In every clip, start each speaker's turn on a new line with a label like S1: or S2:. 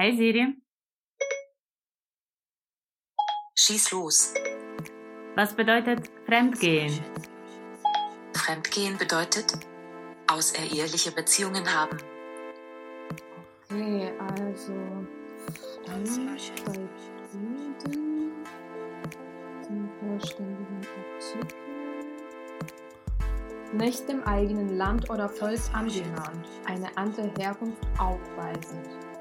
S1: Hey Siri.
S2: Schieß los.
S1: Was bedeutet Fremdgehen?
S2: Fremdgehen bedeutet außereheliche Beziehungen haben.
S3: Okay, also bei Juden zum vollständigen Artikel. Nicht dem eigenen Land oder Volk angehören, eine andere Herkunft aufweisend,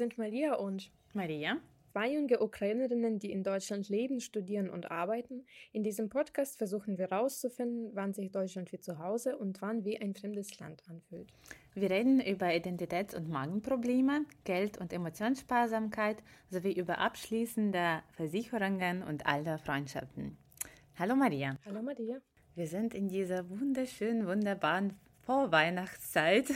S3: Sind Maria und
S1: Maria?
S3: zwei junge Ukrainerinnen, die in Deutschland leben, studieren und arbeiten. In diesem Podcast versuchen wir herauszufinden, wann sich Deutschland wie zu Hause und wann wie ein fremdes Land anfühlt.
S1: Wir reden über Identitäts- und Magenprobleme, Geld- und Emotionssparsamkeit sowie über abschließende Versicherungen und alte Freundschaften. Hallo Maria.
S3: Hallo Maria.
S1: Wir sind in dieser wunderschönen, wunderbaren Vorweihnachtszeit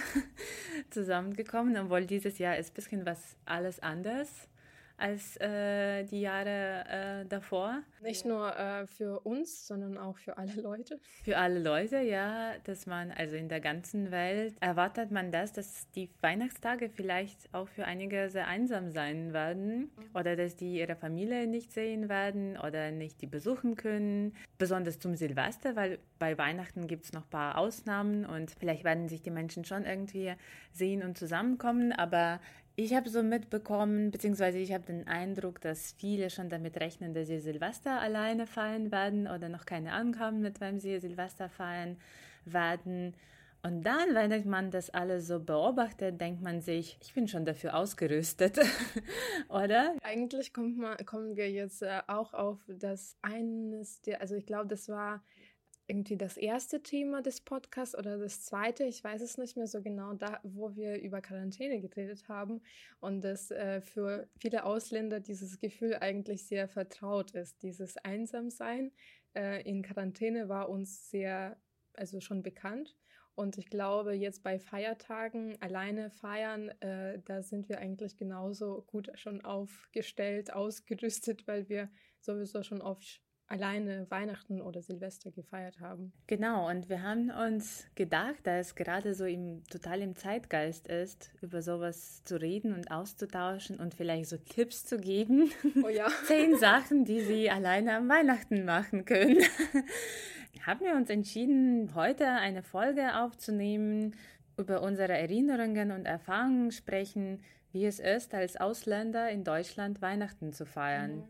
S1: zusammengekommen, obwohl dieses Jahr ist ein bisschen was alles anders als äh, die Jahre äh, davor.
S3: Nicht nur äh, für uns, sondern auch für alle Leute.
S1: Für alle Leute, ja, dass man, also in der ganzen Welt, erwartet man das, dass die Weihnachtstage vielleicht auch für einige sehr einsam sein werden oder dass die ihre Familie nicht sehen werden oder nicht die besuchen können. Besonders zum Silvester, weil bei Weihnachten gibt es noch ein paar Ausnahmen und vielleicht werden sich die Menschen schon irgendwie sehen und zusammenkommen, aber ich habe so mitbekommen, beziehungsweise ich habe den Eindruck, dass viele schon damit rechnen, dass sie Silvester alleine feiern werden oder noch keine haben, mit wem sie Silvester feiern werden. Und dann, wenn man das alles so beobachtet, denkt man sich, ich bin schon dafür ausgerüstet, oder?
S3: Eigentlich man, kommen wir jetzt äh, auch auf das eines der, also ich glaube, das war irgendwie das erste Thema des Podcasts oder das zweite, ich weiß es nicht mehr so genau, da, wo wir über Quarantäne geredet haben und dass äh, für viele Ausländer dieses Gefühl eigentlich sehr vertraut ist. Dieses Einsamsein äh, in Quarantäne war uns sehr, also schon bekannt. Und ich glaube, jetzt bei Feiertagen alleine feiern, äh, da sind wir eigentlich genauso gut schon aufgestellt, ausgerüstet, weil wir sowieso schon oft alleine Weihnachten oder Silvester gefeiert haben.
S1: Genau, und wir haben uns gedacht, da es gerade so im, total im Zeitgeist ist, über sowas zu reden und auszutauschen und vielleicht so Tipps zu geben.
S3: Oh ja.
S1: Zehn Sachen, die Sie alleine am Weihnachten machen können. haben wir uns entschieden, heute eine Folge aufzunehmen, über unsere Erinnerungen und Erfahrungen sprechen, wie es ist, als Ausländer in Deutschland Weihnachten zu feiern. Mhm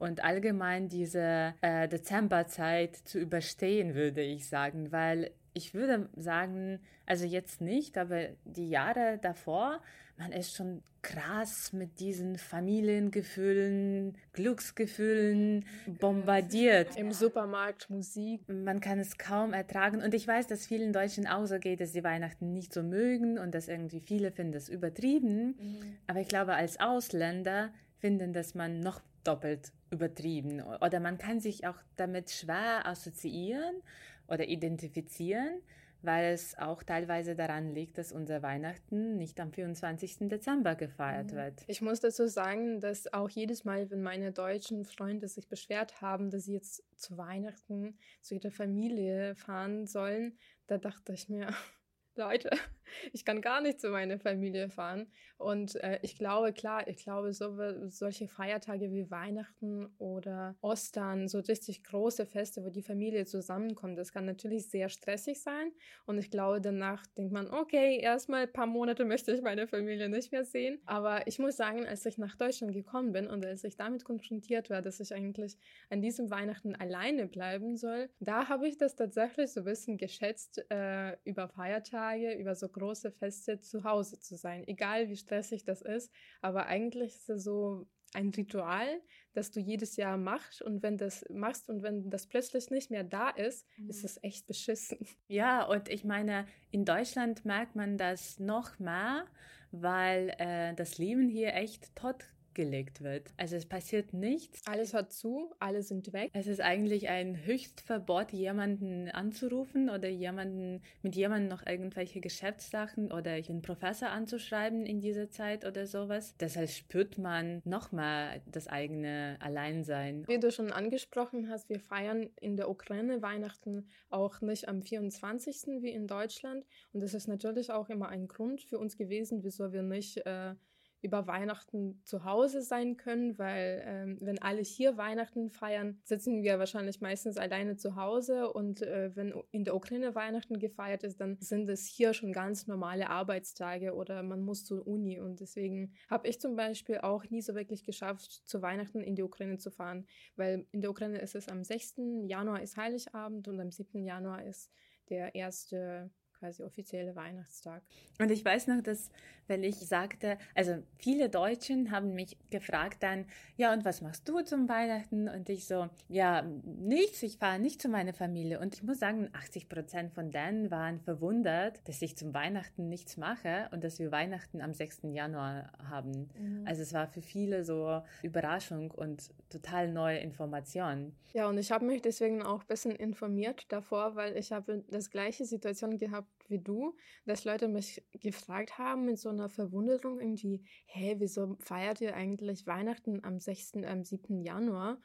S1: und allgemein diese äh, Dezemberzeit zu überstehen, würde ich sagen, weil ich würde sagen, also jetzt nicht, aber die Jahre davor, man ist schon krass mit diesen Familiengefühlen, Glücksgefühlen bombardiert.
S3: Im Supermarkt Musik.
S1: Man kann es kaum ertragen. Und ich weiß, dass vielen Deutschen auch so geht, dass sie Weihnachten nicht so mögen und dass irgendwie viele finden das übertrieben. Mhm. Aber ich glaube, als Ausländer finden, dass man noch doppelt übertrieben oder man kann sich auch damit schwer assoziieren oder identifizieren, weil es auch teilweise daran liegt, dass unser Weihnachten nicht am 24. Dezember gefeiert mhm. wird.
S3: Ich muss dazu sagen, dass auch jedes Mal, wenn meine deutschen Freunde sich beschwert haben, dass sie jetzt zu Weihnachten zu ihrer Familie fahren sollen, da dachte ich mir, Leute, ich kann gar nicht zu meiner Familie fahren. Und äh, ich glaube, klar, ich glaube, so, solche Feiertage wie Weihnachten oder Ostern, so richtig große Feste, wo die Familie zusammenkommt, das kann natürlich sehr stressig sein. Und ich glaube, danach denkt man, okay, erstmal ein paar Monate möchte ich meine Familie nicht mehr sehen. Aber ich muss sagen, als ich nach Deutschland gekommen bin und als ich damit konfrontiert war, dass ich eigentlich an diesem Weihnachten alleine bleiben soll, da habe ich das tatsächlich so ein bisschen geschätzt äh, über Feiertage Tage über so große Feste zu Hause zu sein, egal wie stressig das ist. Aber eigentlich ist es so ein Ritual, das du jedes Jahr machst und wenn das machst und wenn das plötzlich nicht mehr da ist, mhm. ist es echt beschissen.
S1: Ja, und ich meine, in Deutschland merkt man das noch mehr, weil äh, das Leben hier echt tot gelegt wird. Also es passiert nichts.
S3: Alles hört zu, alle sind weg.
S1: Es ist eigentlich ein Höchstverbot, jemanden anzurufen oder jemanden mit jemandem noch irgendwelche Geschäftssachen oder einen Professor anzuschreiben in dieser Zeit oder sowas. Deshalb spürt man nochmal das eigene Alleinsein.
S3: Wie du schon angesprochen hast, wir feiern in der Ukraine Weihnachten auch nicht am 24. wie in Deutschland. Und das ist natürlich auch immer ein Grund für uns gewesen, wieso wir nicht äh, über Weihnachten zu Hause sein können, weil ähm, wenn alle hier Weihnachten feiern, sitzen wir wahrscheinlich meistens alleine zu Hause und äh, wenn in der Ukraine Weihnachten gefeiert ist, dann sind es hier schon ganz normale Arbeitstage oder man muss zur Uni und deswegen habe ich zum Beispiel auch nie so wirklich geschafft, zu Weihnachten in die Ukraine zu fahren, weil in der Ukraine ist es am 6. Januar ist Heiligabend und am 7. Januar ist der erste quasi offizielle Weihnachtstag.
S1: Und ich weiß noch, dass wenn ich sagte, also viele Deutschen haben mich gefragt dann, ja, und was machst du zum Weihnachten? Und ich so, ja, nichts, ich fahre nicht zu meiner Familie. Und ich muss sagen, 80 Prozent von denen waren verwundert, dass ich zum Weihnachten nichts mache und dass wir Weihnachten am 6. Januar haben. Mhm. Also es war für viele so Überraschung und total neue Informationen.
S3: Ja, und ich habe mich deswegen auch ein bisschen informiert davor, weil ich habe das gleiche Situation gehabt wie du, dass Leute mich gefragt haben mit so einer Verwunderung irgendwie, hä, wieso feiert ihr eigentlich Weihnachten am 6., am 7. Januar?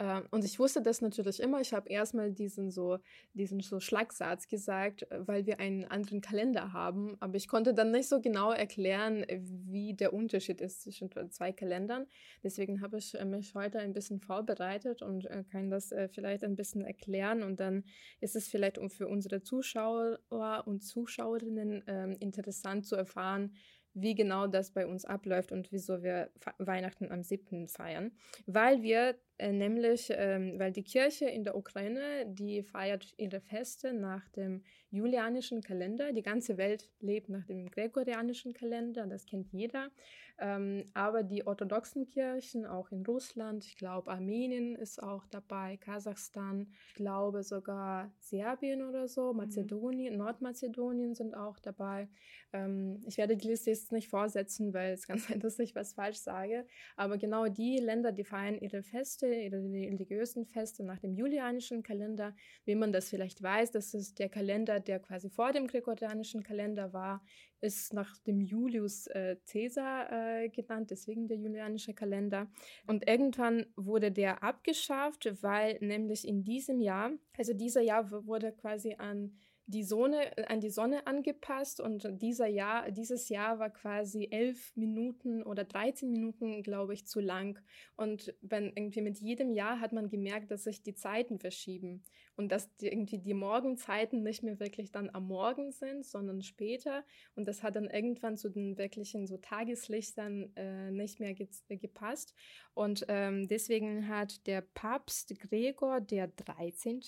S3: Ähm, und ich wusste das natürlich immer. Ich habe erstmal diesen so, diesen so Schlagsatz gesagt, äh, weil wir einen anderen Kalender haben. Aber ich konnte dann nicht so genau erklären, wie der Unterschied ist zwischen zwei Kalendern. Deswegen habe ich äh, mich heute ein bisschen vorbereitet und äh, kann das vielleicht ein bisschen erklären. Und dann ist es vielleicht für unsere Zuschauer und Zuschauerinnen ähm, interessant zu erfahren, wie genau das bei uns abläuft und wieso wir Weihnachten am 7. feiern. Weil wir äh, nämlich, ähm, weil die Kirche in der Ukraine, die feiert ihre Feste nach dem julianischen Kalender. Die ganze Welt lebt nach dem gregorianischen Kalender, das kennt jeder. Ähm, aber die orthodoxen Kirchen, auch in Russland, ich glaube Armenien ist auch dabei, Kasachstan, ich glaube sogar Serbien oder so, mhm. Mazedonien, mhm. Nordmazedonien sind auch dabei. Ähm, ich werde die Liste jetzt nicht vorsetzen, weil es kann sein, dass ich was falsch sage. Aber genau die Länder, die feiern ihre Feste, ihre religiösen Feste nach dem julianischen Kalender. Wie man das vielleicht weiß, das ist der Kalender, der quasi vor dem gregorianischen Kalender war, ist nach dem Julius äh, Caesar äh, genannt, deswegen der julianische Kalender. Und irgendwann wurde der abgeschafft, weil nämlich in diesem Jahr, also dieser Jahr wurde quasi an die Sonne, äh, an die Sonne angepasst und dieser Jahr, dieses Jahr war quasi elf Minuten oder 13 Minuten, glaube ich, zu lang. Und wenn irgendwie mit jedem Jahr hat man gemerkt, dass sich die Zeiten verschieben und dass die, irgendwie die Morgenzeiten nicht mehr wirklich dann am Morgen sind, sondern später. Und das hat dann irgendwann zu den wirklichen so Tageslichtern äh, nicht mehr ge gepasst. Und ähm, deswegen hat der Papst Gregor der 13.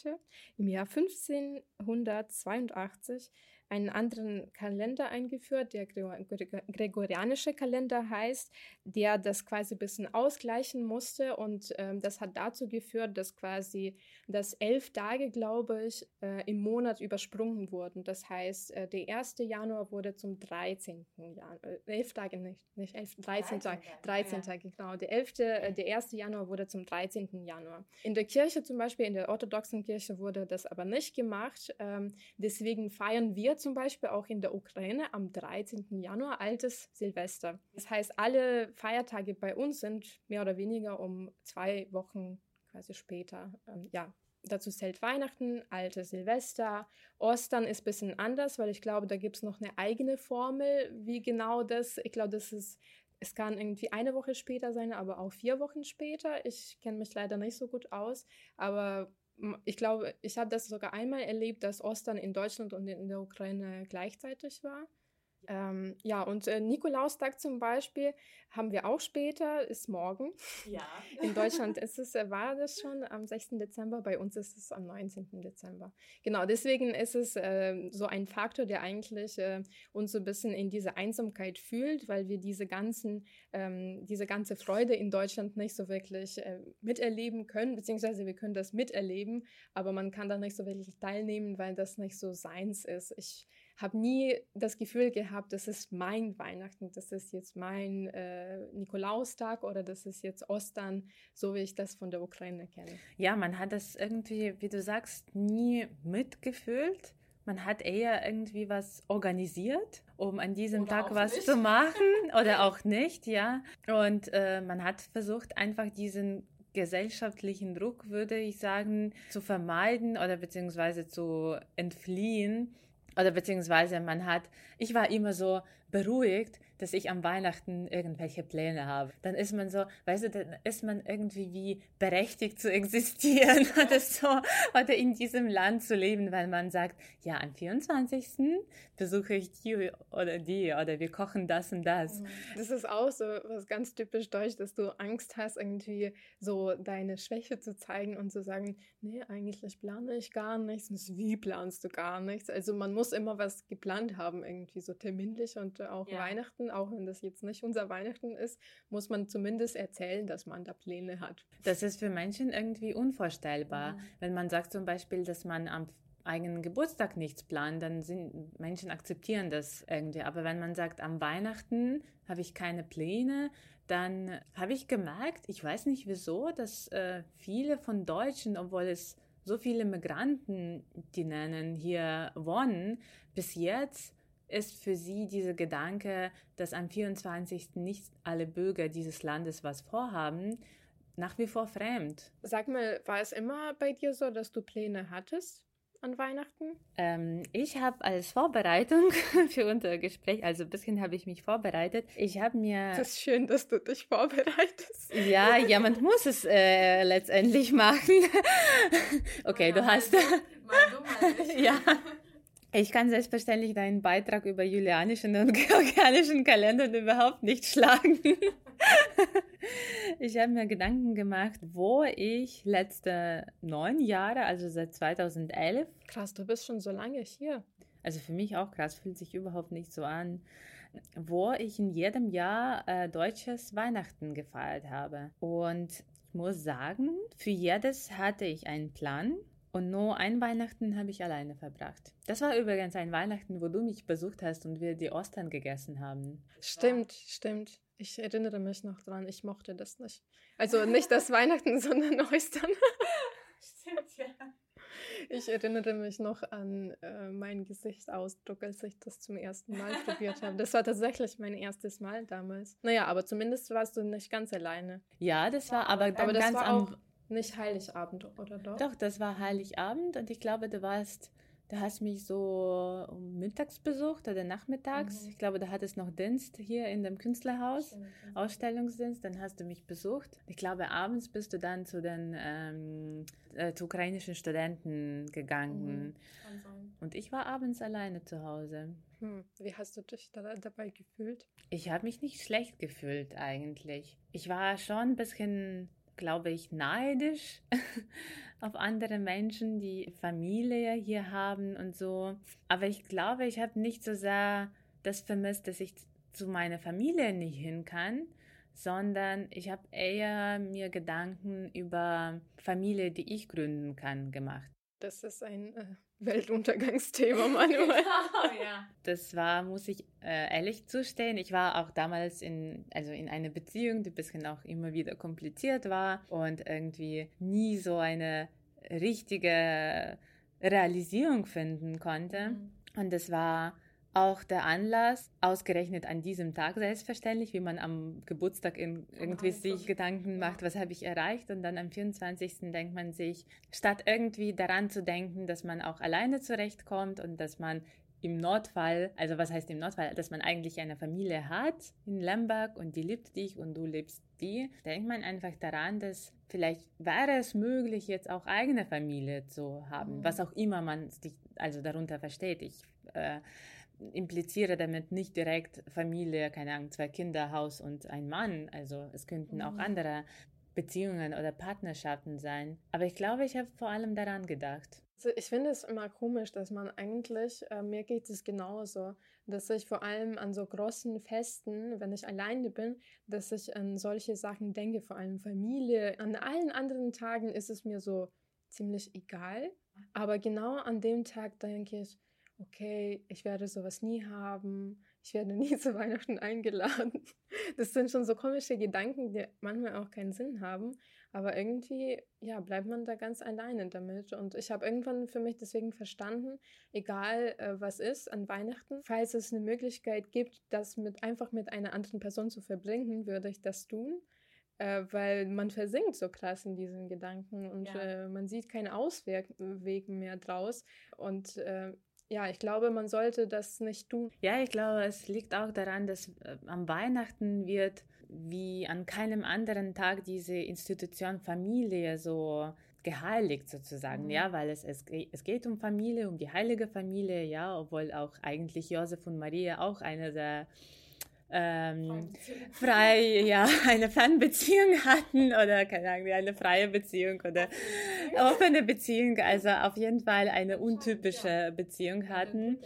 S3: im Jahr 1582 einen anderen Kalender eingeführt, der gregorianische Kalender heißt, der das quasi ein bisschen ausgleichen musste und ähm, das hat dazu geführt, dass quasi dass elf Tage, glaube ich, äh, im Monat übersprungen wurden. Das heißt, äh, der 1. Januar wurde zum 13. Januar, äh, elf Tage nicht, nicht elf, 13 Tage, 13 Tage, genau. Der 11., äh, der 1. Januar wurde zum 13. Januar. In der Kirche zum Beispiel, in der orthodoxen Kirche wurde das aber nicht gemacht. Ähm, deswegen feiern wir zum Beispiel auch in der Ukraine am 13. Januar altes Silvester. Das heißt, alle Feiertage bei uns sind mehr oder weniger um zwei Wochen quasi später. Ähm, ja, dazu zählt Weihnachten, alte Silvester. Ostern ist ein bisschen anders, weil ich glaube, da gibt es noch eine eigene Formel, wie genau das, ich glaube, das ist, es kann irgendwie eine Woche später sein, aber auch vier Wochen später. Ich kenne mich leider nicht so gut aus, aber ich glaube, ich habe das sogar einmal erlebt, dass Ostern in Deutschland und in der Ukraine gleichzeitig war. Ähm, ja, und äh, Nikolaustag zum Beispiel haben wir auch später, ist morgen.
S1: Ja.
S3: In Deutschland ist es, äh, war das schon am 6. Dezember, bei uns ist es am 19. Dezember. Genau, deswegen ist es äh, so ein Faktor, der eigentlich äh, uns so ein bisschen in diese Einsamkeit fühlt, weil wir diese ganzen, ähm, diese ganze Freude in Deutschland nicht so wirklich äh, miterleben können, beziehungsweise wir können das miterleben, aber man kann da nicht so wirklich teilnehmen, weil das nicht so seins ist. Ich habe nie das Gefühl gehabt, das ist mein Weihnachten, das ist jetzt mein äh, Nikolaustag oder das ist jetzt Ostern, so wie ich das von der Ukraine kenne.
S1: Ja, man hat das irgendwie, wie du sagst, nie mitgefühlt. Man hat eher irgendwie was organisiert, um an diesem
S3: Oder
S1: Tag was
S3: nicht.
S1: zu machen oder auch nicht, ja. Und äh, man hat versucht, einfach diesen gesellschaftlichen Druck, würde ich sagen, zu vermeiden oder beziehungsweise zu entfliehen. Oder beziehungsweise man hat, ich war immer so beruhigt, dass ich am Weihnachten irgendwelche Pläne habe. Dann ist man so, weißt du, dann ist man irgendwie wie berechtigt zu existieren oder so, oder in diesem Land zu leben, weil man sagt, ja, am 24. besuche ich die oder die oder wir kochen das und das.
S3: Das ist auch so was ganz typisch deutsch, dass du Angst hast, irgendwie so deine Schwäche zu zeigen und zu sagen, nee, eigentlich plane ich gar nichts. Wie planst du gar nichts? Also man muss immer was geplant haben, irgendwie so terminlich und auch
S1: Ja.
S3: Weihnachten, auch wenn das jetzt nicht unser Weihnachten ist, muss man zumindest erzählen, dass man da Pläne hat.
S1: Das ist für Menschen irgendwie unvorstellbar.
S3: Mhm.
S1: Wenn man sagt zum Beispiel, dass man am eigenen Geburtstag nichts plant, dann sind Menschen akzeptieren das irgendwie. Aber wenn man sagt, am Weihnachten habe ich keine Pläne, dann habe ich gemerkt, ich weiß nicht wieso, dass äh, viele von Deutschen, obwohl es so viele Migranten, die nennen, hier wohnen, bis jetzt ist für sie dieser Gedanke, dass am 24. nicht alle Bürger dieses Landes was vorhaben, nach wie vor fremd.
S3: Sag mal, war es immer bei dir so, dass du Pläne hattest an Weihnachten?
S1: Ähm, ich habe als Vorbereitung für unser Gespräch, also ein bisschen habe ich mich vorbereitet. Ich habe mir,
S3: Es ist schön, dass du dich vorbereitest.
S1: ja, ja, man muss es äh, letztendlich machen. okay, du hast, ja. Ich kann selbstverständlich deinen Beitrag über julianischen und georgianischen Kalendern überhaupt nicht schlagen. Ich habe mir Gedanken gemacht, wo ich letzte neun Jahre, also seit 2011,
S3: Krass, du bist schon so lange hier.
S1: also für mich auch krass, fühlt sich überhaupt nicht so an, wo ich in jedem Jahr äh, deutsches Weihnachten gefeiert habe. Und ich muss sagen, für jedes hatte ich einen Plan. Und nur ein Weihnachten habe ich alleine verbracht. Das war übrigens ein Weihnachten, wo du mich besucht hast und wir die Ostern gegessen haben.
S3: Stimmt, stimmt. Ich erinnere mich noch dran, ich mochte das nicht. Also nicht das Weihnachten, sondern Ostern.
S1: Stimmt, ja.
S3: Ich erinnere mich noch an äh, meinen Gesichtsausdruck, als ich das zum ersten Mal probiert habe. Das war tatsächlich mein erstes Mal damals. Naja, aber zumindest warst du nicht ganz alleine.
S1: Ja, das war aber,
S3: Aber das
S1: ganz
S3: war
S1: am
S3: auch nicht Heiligabend, oder doch?
S1: Doch, das war Heiligabend und ich glaube, du warst, du hast mich so mittags besucht oder nachmittags.
S3: Mhm.
S1: Ich glaube, du hattest noch Dienst hier in dem Künstlerhaus, Ausstellungsdienst, dann hast du mich besucht. Ich glaube, abends bist du dann zu den ähm, äh, zu ukrainischen Studenten gegangen
S3: Mhm.
S1: Und ich war abends alleine zu Hause.
S3: Hm. Wie hast du dich da, dabei gefühlt?
S1: Ich habe mich nicht schlecht gefühlt eigentlich. Ich war schon ein bisschen, glaube ich, neidisch auf andere Menschen, die Familie hier haben und so. Aber ich glaube, ich habe nicht so sehr das vermisst, dass ich zu meiner Familie nicht hin kann, sondern ich habe eher mir Gedanken über Familie, die ich gründen kann, gemacht.
S3: Das ist ein äh, Weltuntergangsthema, Manuel.
S1: Das war, muss ich äh, ehrlich zustehen. Ich war auch damals in, also in einer Beziehung, die ein bisschen auch immer wieder kompliziert war und irgendwie nie so eine richtige Realisierung finden konnte. Und das war auch der Anlass, ausgerechnet an diesem Tag selbstverständlich, wie man am Geburtstag in, irgendwie sich Gedanken macht, was habe ich erreicht. Und dann am 24. denkt man sich, statt irgendwie daran zu denken, dass man auch alleine zurechtkommt und dass man im Notfall, also was heißt im Notfall, dass man eigentlich eine Familie hat in Lemberg und die liebt dich und du liebst die, denkt man einfach daran, dass vielleicht wäre es möglich, jetzt auch eigene Familie zu haben,
S3: Mhm.
S1: was auch immer man sich also darunter versteht. Ich äh, impliziere damit nicht direkt Familie, keine Ahnung, zwei Kinder, Haus und ein Mann. Also es könnten mhm. auch andere Beziehungen oder Partnerschaften sein. Aber ich glaube, ich habe vor allem daran gedacht.
S3: Also ich finde es immer komisch, dass man eigentlich, äh, mir geht es genauso, dass ich vor allem an so großen Festen, wenn ich alleine bin, dass ich an solche Sachen denke, vor allem Familie. An allen anderen Tagen ist es mir so ziemlich egal. Aber genau an dem Tag denke ich, okay, ich werde sowas nie haben, ich werde nie zu Weihnachten eingeladen. Das sind schon so komische Gedanken, die manchmal auch keinen Sinn haben. Aber irgendwie, ja, bleibt man da ganz alleine damit. Und ich habe irgendwann für mich deswegen verstanden, egal äh, was ist an Weihnachten, falls es eine Möglichkeit gibt, das mit einfach mit einer anderen Person zu verbringen, würde ich das tun. Äh, weil man versinkt so krass in diesen Gedanken und ja. äh, man sieht keinen Ausweg mehr draus. Und äh, ja, ich glaube, man sollte das nicht tun.
S1: Ja, ich glaube, es liegt auch daran, dass äh, am Weihnachten wird wie an keinem anderen Tag diese Institution Familie so geheiligt sozusagen, mhm. ja, weil es, es, es geht um Familie, um die heilige Familie, ja, obwohl auch eigentlich Josef und Maria auch eine der ähm, frei, ja, eine Fernbeziehung hatten oder keine Ahnung, eine freie Beziehung oder offene Beziehung, also auf jeden Fall eine untypische Beziehung hatten.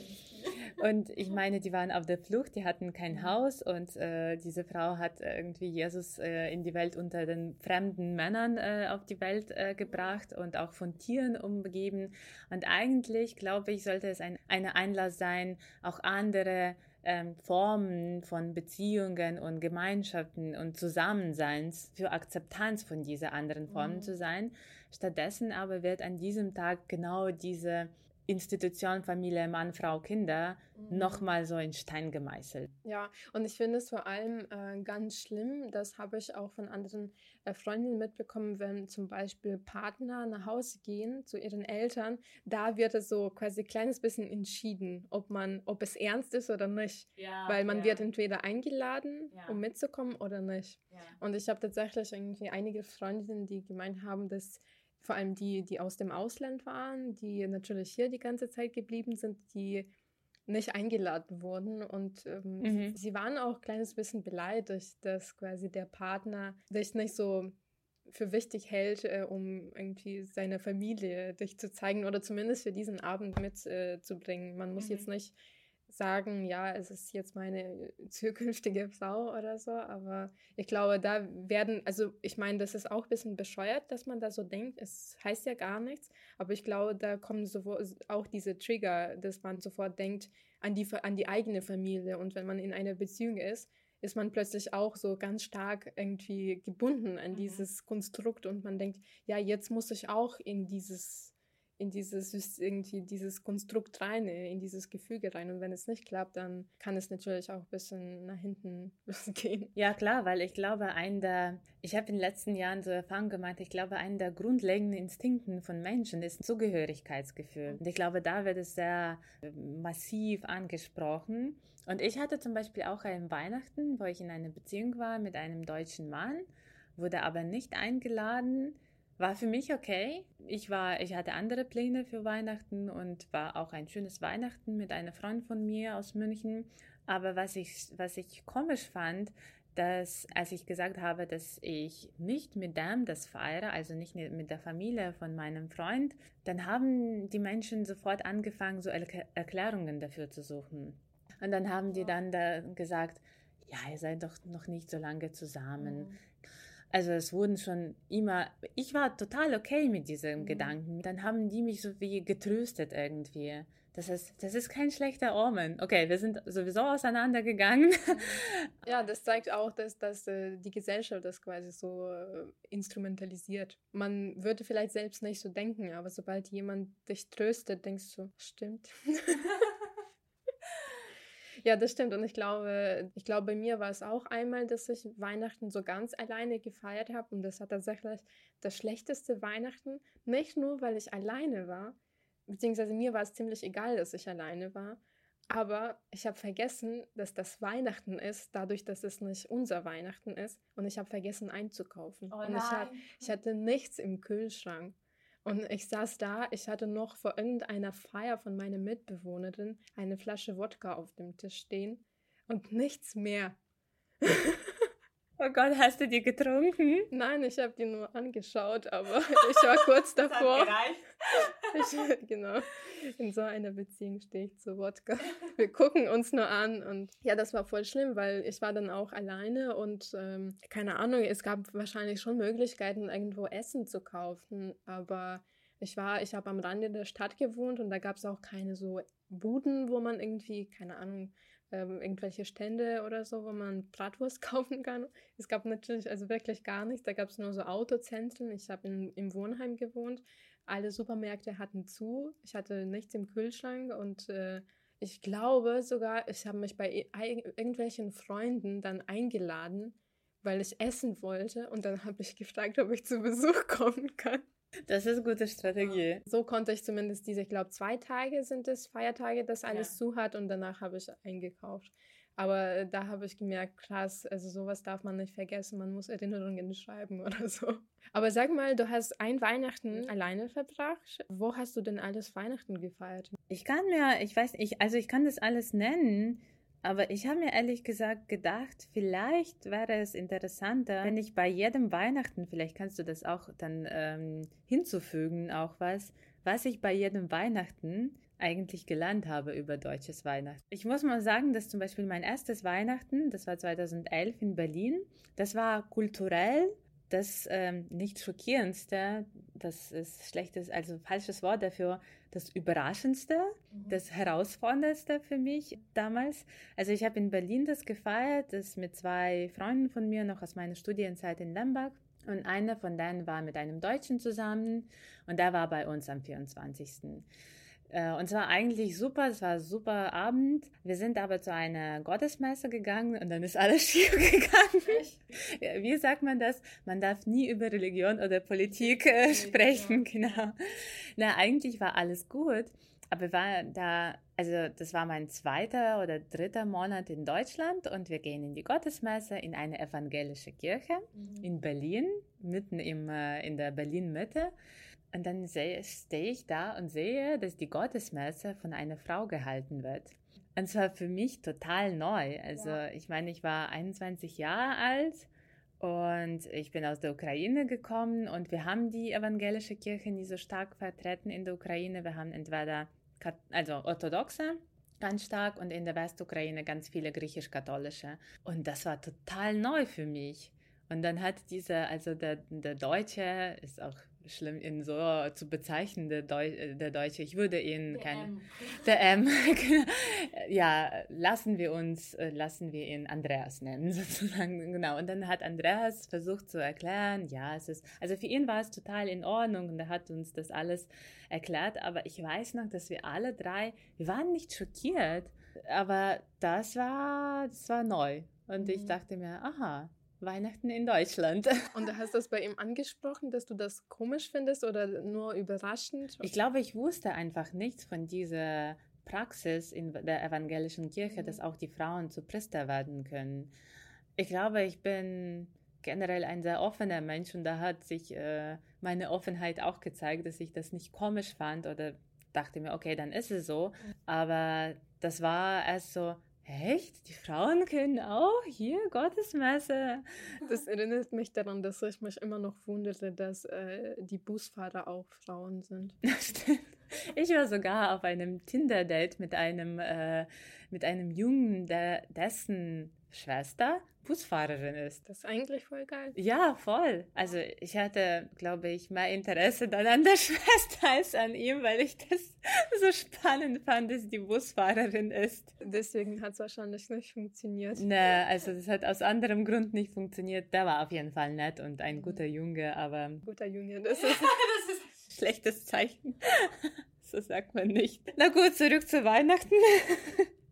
S1: Und ich meine, die waren auf der Flucht, die hatten kein mhm. Haus und äh, diese Frau hat irgendwie Jesus äh, in die Welt unter den fremden Männern äh, auf die Welt äh, gebracht und auch von Tieren umgeben. Und eigentlich, glaube ich, sollte es ein eine Einlass sein, auch andere ähm, Formen von Beziehungen und Gemeinschaften und Zusammenseins für Akzeptanz von dieser anderen Formen mhm. zu sein. Stattdessen aber wird an diesem Tag genau diese Institution Familie, Mann, Frau, Kinder mhm. nochmal so in Stein gemeißelt.
S3: Ja, und ich finde es vor allem äh, ganz schlimm, das habe ich auch von anderen äh, Freundinnen mitbekommen, wenn zum Beispiel Partner nach Hause gehen zu ihren Eltern, da wird es so quasi ein kleines bisschen entschieden, ob man, ob es ernst ist oder nicht. Ja, Weil man ja. wird entweder eingeladen, ja. um mitzukommen oder nicht. Und ich habe tatsächlich irgendwie einige Freundinnen, die gemeint haben, dass vor allem die, die aus dem Ausland waren, die natürlich hier die ganze Zeit geblieben sind, die nicht eingeladen wurden. Und ähm, mhm. sie waren auch ein kleines bisschen beleidigt, dass quasi der Partner sich nicht so für wichtig hält, äh, um irgendwie seiner Familie dich zu zeigen oder zumindest für diesen Abend mitzubringen. Äh, Man muss mhm. jetzt nicht sagen, ja, es ist jetzt meine zukünftige Frau oder so, aber ich glaube, da werden, also ich meine, das ist auch ein bisschen bescheuert, dass man da so denkt, es heißt ja gar nichts, aber ich glaube, da kommen sofort auch diese Trigger, dass man sofort denkt an die, an die eigene Familie und wenn man in einer Beziehung ist, ist man plötzlich auch so ganz stark irgendwie gebunden an mhm. dieses Konstrukt und man denkt, ja, jetzt muss ich auch in dieses in dieses irgendwie dieses Konstrukt rein, äh, in dieses Gefüge rein. Und wenn es nicht klappt, dann kann es natürlich auch ein bisschen nach hinten losgehen.
S1: Ja, klar, weil ich glaube, ein der, ich habe in den letzten Jahren so Erfahrung gemacht, ich glaube, ein der grundlegenden Instinkten von Menschen ist Zugehörigkeitsgefühl. Und ich glaube, da wird es sehr äh, massiv angesprochen. Und ich hatte zum Beispiel auch einen Weihnachten, wo ich in einer Beziehung war mit einem deutschen Mann, wurde aber nicht eingeladen war für mich okay. Ich war, ich hatte andere Pläne für Weihnachten und war auch ein schönes Weihnachten mit einer Freundin von mir aus München. Aber was ich, was ich komisch fand, dass als ich gesagt habe, dass ich nicht mit dem das feiere, also nicht mit der Familie von meinem Freund, dann haben die Menschen sofort angefangen, so Erklärungen dafür zu suchen. Und dann haben die dann da gesagt, ja, ihr seid doch noch nicht so lange zusammen. Mhm. Also es wurden schon immer, ich war total okay mit diesem mhm. Gedanken. Dann haben die mich so wie getröstet irgendwie. Das ist, das ist kein schlechter Omen. Okay, wir sind sowieso auseinandergegangen.
S3: Ja, das zeigt auch, dass, dass äh, die Gesellschaft das quasi so äh, instrumentalisiert. Man würde vielleicht selbst nicht so denken, aber sobald jemand dich tröstet, denkst du, stimmt. Ja, das stimmt. Und ich glaube, ich glaube, bei mir war es auch einmal, dass ich Weihnachten so ganz alleine gefeiert habe. Und das war tatsächlich das schlechteste Weihnachten. Nicht nur, weil ich alleine war, beziehungsweise mir war es ziemlich egal, dass ich alleine war. Aber ich habe vergessen, dass das Weihnachten ist, dadurch, dass es nicht unser Weihnachten ist. Und ich habe vergessen einzukaufen. Oh und ich, hab, ich hatte nichts im Kühlschrank. Und ich saß da, ich hatte noch vor irgendeiner Feier von meiner Mitbewohnerin eine Flasche Wodka auf dem Tisch stehen und nichts mehr.
S1: Oh Gott, hast du die getrunken?
S3: Nein, ich habe die nur angeschaut, aber ich war kurz davor. Ich, genau. In so einer Beziehung stehe ich zu Wodka. Wir gucken uns nur an und ja, das war voll schlimm, weil ich war dann auch alleine und ähm, keine Ahnung, es gab wahrscheinlich schon Möglichkeiten, irgendwo Essen zu kaufen, aber ich war, ich habe am Rande der Stadt gewohnt und da gab es auch keine so Buden, wo man irgendwie, keine Ahnung, ähm, irgendwelche Stände oder so, wo man Bratwurst kaufen kann. Es gab natürlich also wirklich gar nichts. Da gab es nur so Autozentren. Ich habe im Wohnheim gewohnt. Alle Supermärkte hatten zu. Ich hatte nichts im Kühlschrank und äh, ich glaube sogar, ich habe mich bei irgendwelchen Freunden dann eingeladen, weil ich essen wollte und dann habe ich gefragt, ob ich zu Besuch kommen kann.
S1: Das ist eine gute Strategie.
S3: So konnte ich zumindest diese, ich glaube, zwei Tage sind es, Feiertage, das alles ja. zu hat und danach habe ich eingekauft. Aber äh, da habe ich gemerkt, krass, also sowas darf man nicht vergessen, man muss Erinnerungen schreiben oder so. Aber sag mal, du hast ein Weihnachten mhm. alleine verbracht. Wo hast du denn alles Weihnachten gefeiert?
S1: Ich kann mir, ich weiß nicht, also ich kann das alles nennen, aber ich habe mir ehrlich gesagt gedacht, vielleicht wäre es interessanter, wenn ich bei jedem Weihnachten, vielleicht kannst du das auch dann ähm, hinzufügen, auch was, was ich bei jedem Weihnachten eigentlich gelernt habe über deutsches Weihnachten. Ich muss mal sagen, dass zum Beispiel mein erstes Weihnachten, das war 2011 in Berlin, das war kulturell das ähm, nicht schockierendste, das ist schlechtes, also falsches Wort dafür, das überraschendste, mhm. das herausforderndste für mich damals. Also ich habe in Berlin das gefeiert, das mit zwei Freunden von mir noch aus meiner Studienzeit in Lemberg. Und einer von denen war mit einem Deutschen zusammen und der war bei uns am 24. Äh, und zwar eigentlich super, es war ein super Abend. Wir sind aber zu einer Gottesmesse gegangen und dann ist alles schief gegangen. Wie sagt man das? Man darf nie über Religion oder Politik äh, sprechen, genau. Na, eigentlich war alles gut, aber war da, also das war mein zweiter oder dritter Monat in Deutschland und wir gehen in die Gottesmesse in eine evangelische Kirche mhm. in Berlin, mitten im, äh, in der Berlin-Mitte. Und dann stehe ich da und sehe, dass die Gottesmesse von einer Frau gehalten wird. Und zwar für mich total neu. Also ja. ich meine, ich war 21 Jahre alt und ich bin aus der Ukraine gekommen und wir haben die evangelische Kirche nie so stark vertreten in der Ukraine. Wir haben entweder also orthodoxe ganz stark und in der Westukraine ganz viele griechisch-katholische. Und das war total neu für mich. Und dann hat dieser, also der, der Deutsche ist auch schlimm, ihn so zu bezeichnen, der, Deu der Deutsche. Ich würde ihn der. M. Der M. ja, lassen wir uns, äh, lassen wir ihn Andreas nennen, sozusagen. Genau. Und dann hat Andreas versucht zu erklären, ja, es ist, also für ihn war es total in Ordnung und er hat uns das alles erklärt. Aber ich weiß noch, dass wir alle drei, wir waren nicht schockiert, aber das war, das war neu. Und mhm. ich dachte mir, aha, Weihnachten in Deutschland.
S3: Und hast du das bei ihm angesprochen, dass du das komisch findest oder nur überraschend?
S1: Ich glaube, ich wusste einfach nichts von dieser Praxis in der evangelischen Kirche, mhm. dass auch die Frauen zu Priester werden können. Ich glaube, ich bin generell ein sehr offener Mensch und da hat sich äh, meine Offenheit auch gezeigt, dass ich das nicht komisch fand oder dachte mir, okay, dann ist es so. Mhm. Aber das war erst so, Echt? Die Frauen können auch hier Gottesmesse?
S3: Das erinnert mich daran, dass ich mich immer noch wunderte, dass äh, die Busfahrer auch Frauen sind.
S1: Ich war sogar auf einem Tinder-Date mit einem, äh, mit einem Jungen, der, dessen Schwester Busfahrerin ist.
S3: Das ist eigentlich voll geil.
S1: Ja, voll. Also ich hatte, glaube ich, mehr Interesse dann an der Schwester als an ihm, weil ich das so spannend fand, dass die Busfahrerin ist.
S3: Deswegen hat es wahrscheinlich nicht funktioniert.
S1: Ne, also das hat aus anderem Grund nicht funktioniert. Der war auf jeden Fall nett und ein guter Junge, aber...
S3: Guter Junge, das ist, das
S1: ist ein schlechtes Zeichen. So sagt man nicht. Na gut, zurück zu Weihnachten.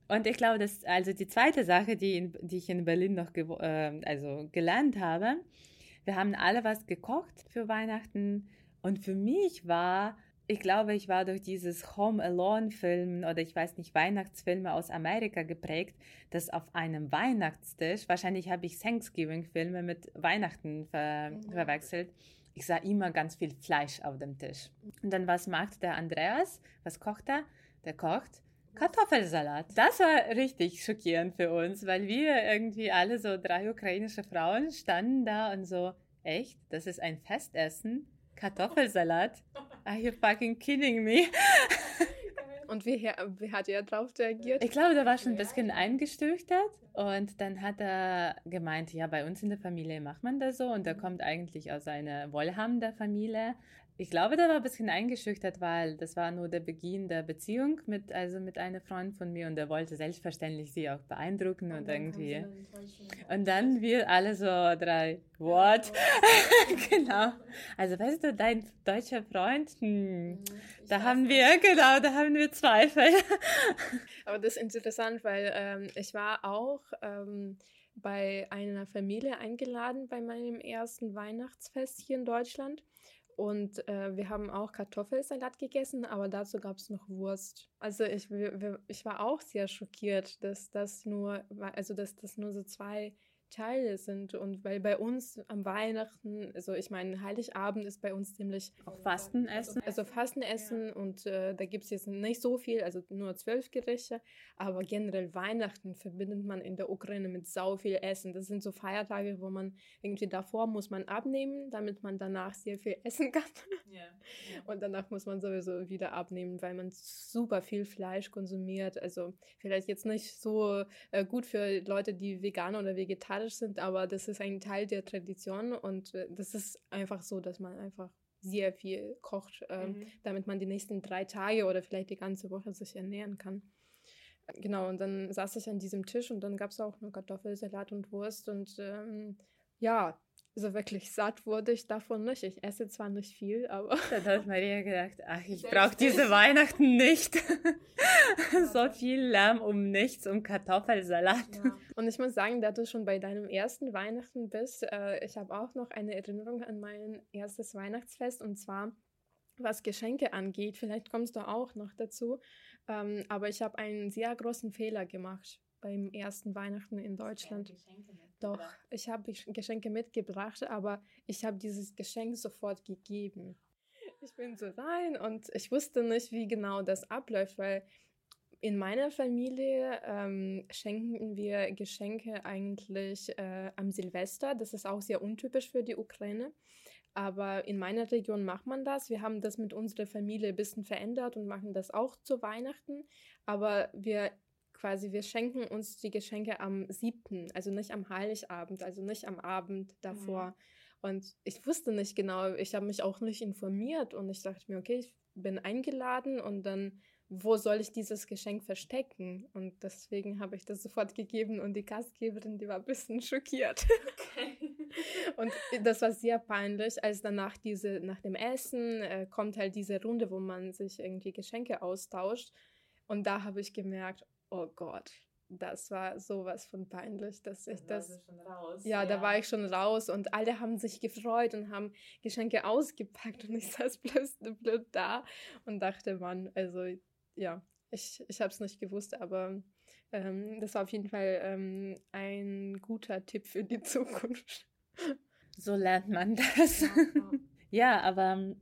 S1: Und ich glaube, dass also die zweite Sache, die, in, die ich in Berlin noch äh, also gelernt habe, wir haben alle was gekocht für Weihnachten und für mich war, ich glaube, ich war durch dieses Home Alone Film oder ich weiß nicht, Weihnachtsfilme aus Amerika geprägt, dass auf einem Weihnachtstisch, wahrscheinlich habe ich Thanksgiving Filme mit Weihnachten ver mhm. verwechselt, ich sah immer ganz viel Fleisch auf dem Tisch. Und dann was macht der Andreas? Was kocht er? Der kocht Kartoffelsalat. Das war richtig schockierend für uns, weil wir irgendwie alle so drei ukrainische Frauen standen da und so, echt? Das ist ein Festessen? Kartoffelsalat? Are you fucking kidding me?
S3: Und wie, wie hat er darauf reagiert?
S1: Ich glaube, der war schon ein bisschen eingeschüchtert und dann hat er gemeint, ja, bei uns in der Familie macht man das so und er kommt eigentlich aus einer wohlhabenden Familie. Ich glaube, der war ein bisschen eingeschüchtert, weil das war nur der Beginn der Beziehung mit, also mit einer Freundin von mir und er wollte selbstverständlich sie auch beeindrucken und, und irgendwie. Und dann wir alle so drei, what? genau. Also weißt du, dein deutscher Freund, hm, mhm. da haben wir, genau, da haben wir Zweifel.
S3: Aber das ist interessant, weil ähm, ich war auch ähm, bei einer Familie eingeladen bei meinem ersten Weihnachtsfest hier in Deutschland. Und äh, wir haben auch Kartoffelsalat gegessen, aber dazu gab es noch Wurst. Also ich, wir, ich war auch sehr schockiert, dass das nur, also dass das nur so zwei Teile sind. Und weil bei uns am Weihnachten, also ich meine, Heiligabend ist bei uns ziemlich.
S1: Auch Fastenessen.
S3: Also Fastenessen ja. und äh, da gibt es jetzt nicht so viel, also nur zwölf Gerichte. Aber generell Weihnachten verbindet man in der Ukraine mit sau viel Essen. Das sind so Feiertage, wo man irgendwie davor muss man abnehmen, damit man danach sehr viel essen kann. Ja. Ja. Und danach muss man sowieso wieder abnehmen, weil man super viel Fleisch konsumiert. Also vielleicht jetzt nicht so äh, gut für Leute, die vegan oder vegetarisch vegetarisch sind, aber das ist ein Teil der Tradition und äh, das ist einfach so, dass man einfach sehr viel kocht, ähm, mhm. damit man die nächsten drei Tage oder vielleicht die ganze Woche sich ernähren kann. Genau, und dann saß ich an diesem Tisch und dann gab es auch nur Kartoffelsalat und Wurst und ähm, ja, so wirklich satt wurde ich davon nicht. Ich esse zwar nicht viel, aber.
S1: Dann hat Maria gedacht, ach, ich brauche diese Weihnachten nicht. so viel Lärm um nichts, um Kartoffelsalat. Ja.
S3: Und ich muss sagen, da du schon bei deinem ersten Weihnachten bist, äh, ich habe auch noch eine Erinnerung an mein erstes Weihnachtsfest und zwar was Geschenke angeht. Vielleicht kommst du auch noch dazu. Ähm, aber ich habe einen sehr großen Fehler gemacht beim ersten Weihnachten in Deutschland. Doch, ich habe Geschenke mitgebracht, aber ich habe dieses Geschenk sofort gegeben. Ich bin so rein und ich wusste nicht, wie genau das abläuft, weil in meiner Familie ähm, schenken wir Geschenke eigentlich äh, am Silvester. Das ist auch sehr untypisch für die Ukraine. Aber in meiner Region macht man das. Wir haben das mit unserer Familie ein bisschen verändert und machen das auch zu Weihnachten. Aber wir quasi, wir schenken uns die Geschenke am siebten, also nicht am Heiligabend, also nicht am Abend davor. Mhm. Und ich wusste nicht genau, ich habe mich auch nicht informiert und ich dachte mir, okay, ich bin eingeladen und dann, wo soll ich dieses Geschenk verstecken? Und deswegen habe ich das sofort gegeben und die Gastgeberin, die war ein bisschen schockiert. Okay. und das war sehr peinlich, als danach diese, nach dem Essen äh, kommt halt diese Runde, wo man sich irgendwie Geschenke austauscht. Und da habe ich gemerkt, oh Gott, das war sowas von peinlich, dass ich das. Raus, ja, ja, da war ich schon raus und alle haben sich gefreut und haben Geschenke ausgepackt und ich saß bloß blöd da und dachte, Mann, also ja, ich, ich habe es nicht gewusst, aber ähm, das war auf jeden Fall ähm, ein guter Tipp für die Zukunft.
S1: So lernt man das. Ja, ja aber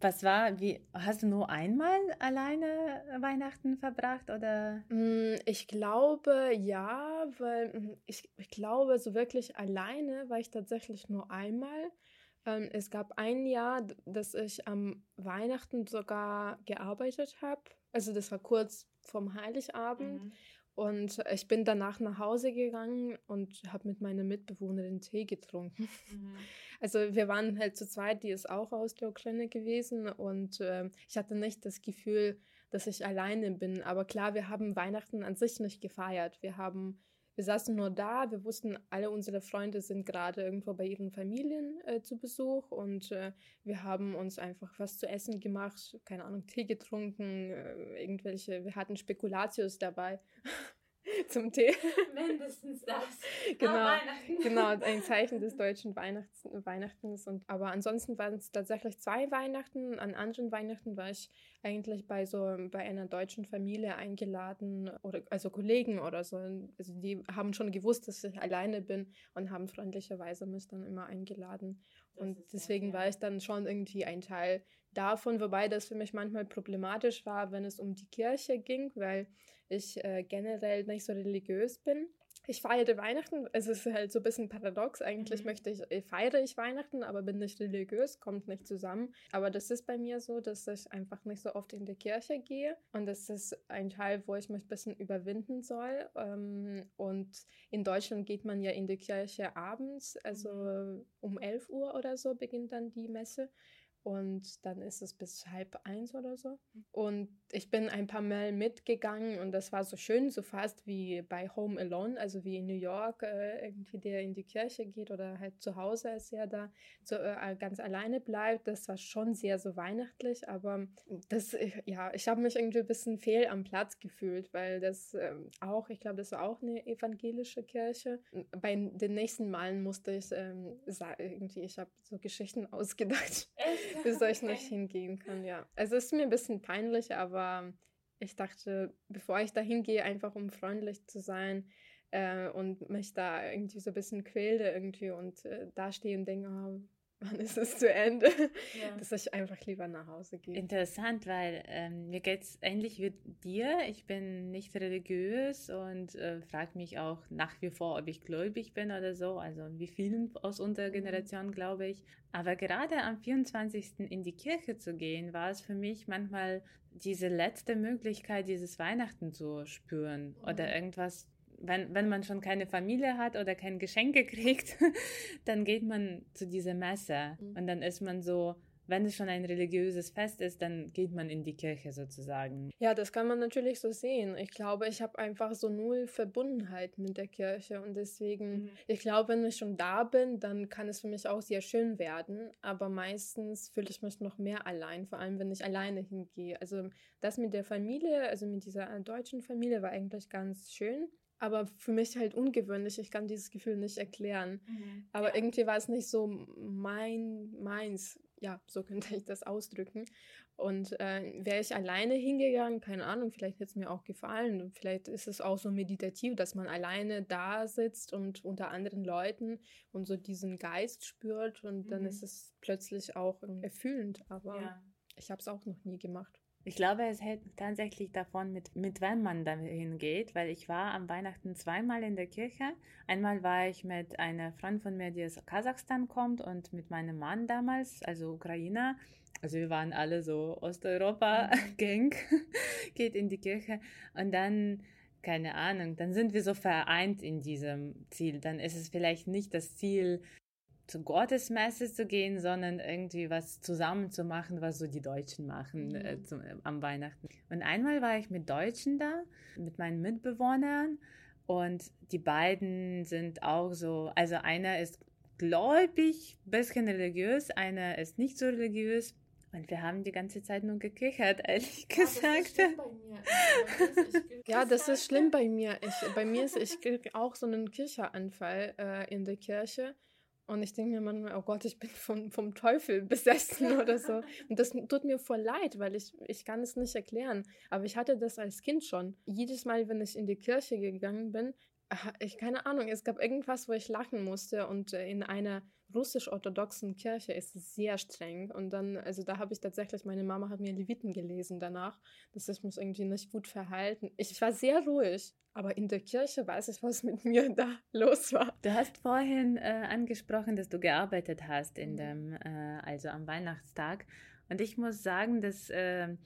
S1: was war, wie, hast du nur einmal alleine Weihnachten verbracht oder?
S3: Mm, ich glaube ja, weil mm, ich, ich glaube, so wirklich alleine war ich tatsächlich nur einmal. Ähm, es gab ein Jahr, dass ich am Weihnachten sogar gearbeitet habe. Also das war kurz vorm Heiligabend. Mhm. Und ich bin danach nach Hause gegangen und habe mit meiner Mitbewohnerin Tee getrunken. Mhm. Also wir waren halt zu zweit, die ist auch aus der Ukraine gewesen und äh, ich hatte nicht das Gefühl, dass ich alleine bin. Aber klar, wir haben Weihnachten an sich nicht gefeiert. Wir haben wir saßen nur da, wir wussten, alle unsere Freunde sind gerade irgendwo bei ihren Familien äh, zu Besuch und äh, wir haben uns einfach was zu essen gemacht, keine Ahnung, Tee getrunken, äh, irgendwelche, wir hatten Spekulatius dabei. zum Tee.
S1: Mindestens das.
S3: genau, genau, ein Zeichen des deutschen Weihnachts, Weihnachtens. Und, aber ansonsten waren es tatsächlich zwei Weihnachten. An anderen Weihnachten war ich eigentlich bei so bei einer deutschen Familie eingeladen oder also Kollegen oder so. Also die haben schon gewusst, dass ich alleine bin und haben freundlicherweise mich dann immer eingeladen. und deswegen war ich dann schon irgendwie ein Teil davon, wobei das für mich manchmal problematisch war, wenn es um die Kirche ging, weil ich äh, generell nicht so religiös bin ich feiere Weihnachten. Es ist halt so ein bisschen paradox. Eigentlich mhm. möchte ich, äh, feiere ich Weihnachten, aber bin nicht religiös, kommt nicht zusammen. Aber das ist bei mir so, dass ich einfach nicht so oft in die Kirche gehe. Und das ist ein Teil, wo ich mich ein bisschen überwinden soll. Ähm, und in Deutschland geht man ja in die Kirche abends, also mhm. um 11 Uhr oder so beginnt dann die Messe und dann ist es bis halb eins oder so. Und ich bin ein paar Mal mitgegangen und das war so schön, so fast wie bei Home Alone, also wie in New York, äh, irgendwie der in die Kirche geht oder halt zu Hause, als er da so äh, ganz alleine bleibt. Das war schon sehr so weihnachtlich, aber das, ja, ich habe mich irgendwie ein bisschen fehl am Platz gefühlt, weil das äh, auch, ich glaube, das war auch eine evangelische Kirche. Bei den nächsten Malen musste ich ähm, irgendwie, ich habe so Geschichten ausgedacht. Echt? wieso ich nicht hingehen kann, ja. Also es ist mir ein bisschen peinlich, aber ich dachte, bevor ich da hingehe, einfach um freundlich zu sein äh, und mich da irgendwie so ein bisschen quälte irgendwie und äh, da stehe und denke, oh, wann ist es zu Ende, ja. dass ich einfach lieber nach Hause gehe.
S1: Interessant, weil ähm, mir geht es ähnlich wie dir. Ich bin nicht religiös und äh, frage mich auch nach wie vor, ob ich gläubig bin oder so. Also wie vielen aus unserer mhm. Generation, glaube ich. Aber gerade am 24. in die Kirche zu gehen, war es für mich manchmal diese letzte Möglichkeit, dieses Weihnachten zu spüren oder mhm. irgendwas wenn, wenn man schon keine Familie hat oder kein Geschenke kriegt, dann geht man zu dieser Messe mhm. und dann ist man so, wenn es schon ein religiöses Fest ist, dann geht man in die Kirche sozusagen.
S3: Ja, das kann man natürlich so sehen. Ich glaube, ich habe einfach so null Verbundenheit mit der Kirche und deswegen, mhm. ich glaube, wenn ich schon da bin, dann kann es für mich auch sehr schön werden, aber meistens fühle ich mich noch mehr allein, vor allem wenn ich alleine hingehe. Also das mit der Familie, also mit dieser deutschen Familie war eigentlich ganz schön aber für mich halt ungewöhnlich. Ich kann dieses Gefühl nicht erklären. Mhm. Aber ja. irgendwie war es nicht so mein, meins. Ja, so könnte ich das ausdrücken. Und äh, wäre ich alleine hingegangen, keine Ahnung, vielleicht hätte es mir auch gefallen. Vielleicht ist es auch so meditativ, dass man alleine da sitzt und unter anderen Leuten und so diesen Geist spürt und mhm. dann ist es plötzlich auch erfüllend. Aber ja. ich habe es auch noch nie gemacht.
S1: Ich glaube, es hängt tatsächlich davon, mit, mit wem man dahin geht, weil ich war am Weihnachten zweimal in der Kirche. Einmal war ich mit einer Freundin von mir, die aus Kasachstan kommt und mit meinem Mann damals, also Ukrainer. Also wir waren alle so Osteuropa-Gang, geht in die Kirche und dann keine Ahnung, dann sind wir so vereint in diesem Ziel. Dann ist es vielleicht nicht das Ziel, zu Gottesmesse zu gehen, sondern irgendwie was zusammen zu machen, was so die Deutschen machen mhm. äh, zum, äh, am Weihnachten. Und einmal war ich mit Deutschen da, mit meinen Mitbewohnern und die beiden sind auch so, also einer ist gläubig, bisschen religiös, einer ist nicht so religiös. Und wir haben die ganze Zeit nur gekichert, ehrlich gesagt.
S3: Ja, das ist schlimm bei mir. Ich, bei mir ist, ich auch so einen Kircheranfall äh, in der Kirche. Und ich denke mir manchmal, oh Gott, ich bin vom, vom Teufel besessen oder so. Und das tut mir voll leid, weil ich, ich kann es nicht erklären. Aber ich hatte das als Kind schon. Jedes Mal, wenn ich in die Kirche gegangen bin, ich keine Ahnung, es gab irgendwas, wo ich lachen musste und äh, in einer russisch-orthodoxen Kirche ist sehr streng und dann, also da habe ich tatsächlich, meine Mama hat mir Leviten gelesen danach, dass ich mich irgendwie nicht gut verhalten. Ich war sehr ruhig, aber in der Kirche weiß ich, was mit mir da los war.
S1: Du hast vorhin äh, angesprochen, dass du gearbeitet hast in mhm. dem, äh, also am Weihnachtstag. Und ich muss sagen, das äh,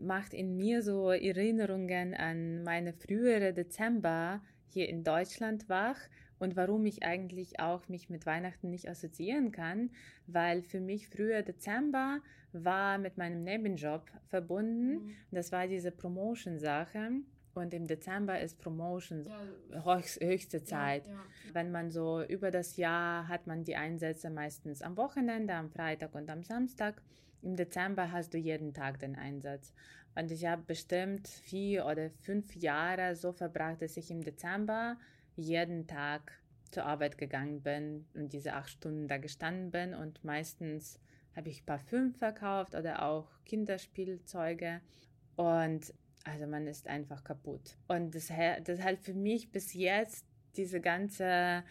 S1: macht in mir so Erinnerungen an meine frühere Dezember hier in Deutschland wach und warum ich eigentlich auch mich mit Weihnachten nicht assoziieren kann, weil für mich früher Dezember war mit meinem Nebenjob verbunden. Mhm. Das war diese Promotion-Sache. Und im Dezember ist Promotion ja. höchste Zeit. Ja, ja. Wenn man so über das Jahr hat man die Einsätze meistens am Wochenende, am Freitag und am Samstag. Im Dezember hast du jeden Tag den Einsatz. Und ich habe bestimmt vier oder fünf Jahre so verbracht, dass ich im Dezember jeden Tag zur Arbeit gegangen bin und diese acht Stunden da gestanden bin. Und meistens habe ich Parfüm verkauft oder auch Kinderspielzeuge. Und also man ist einfach kaputt. Und das, das halt für mich bis jetzt diese ganze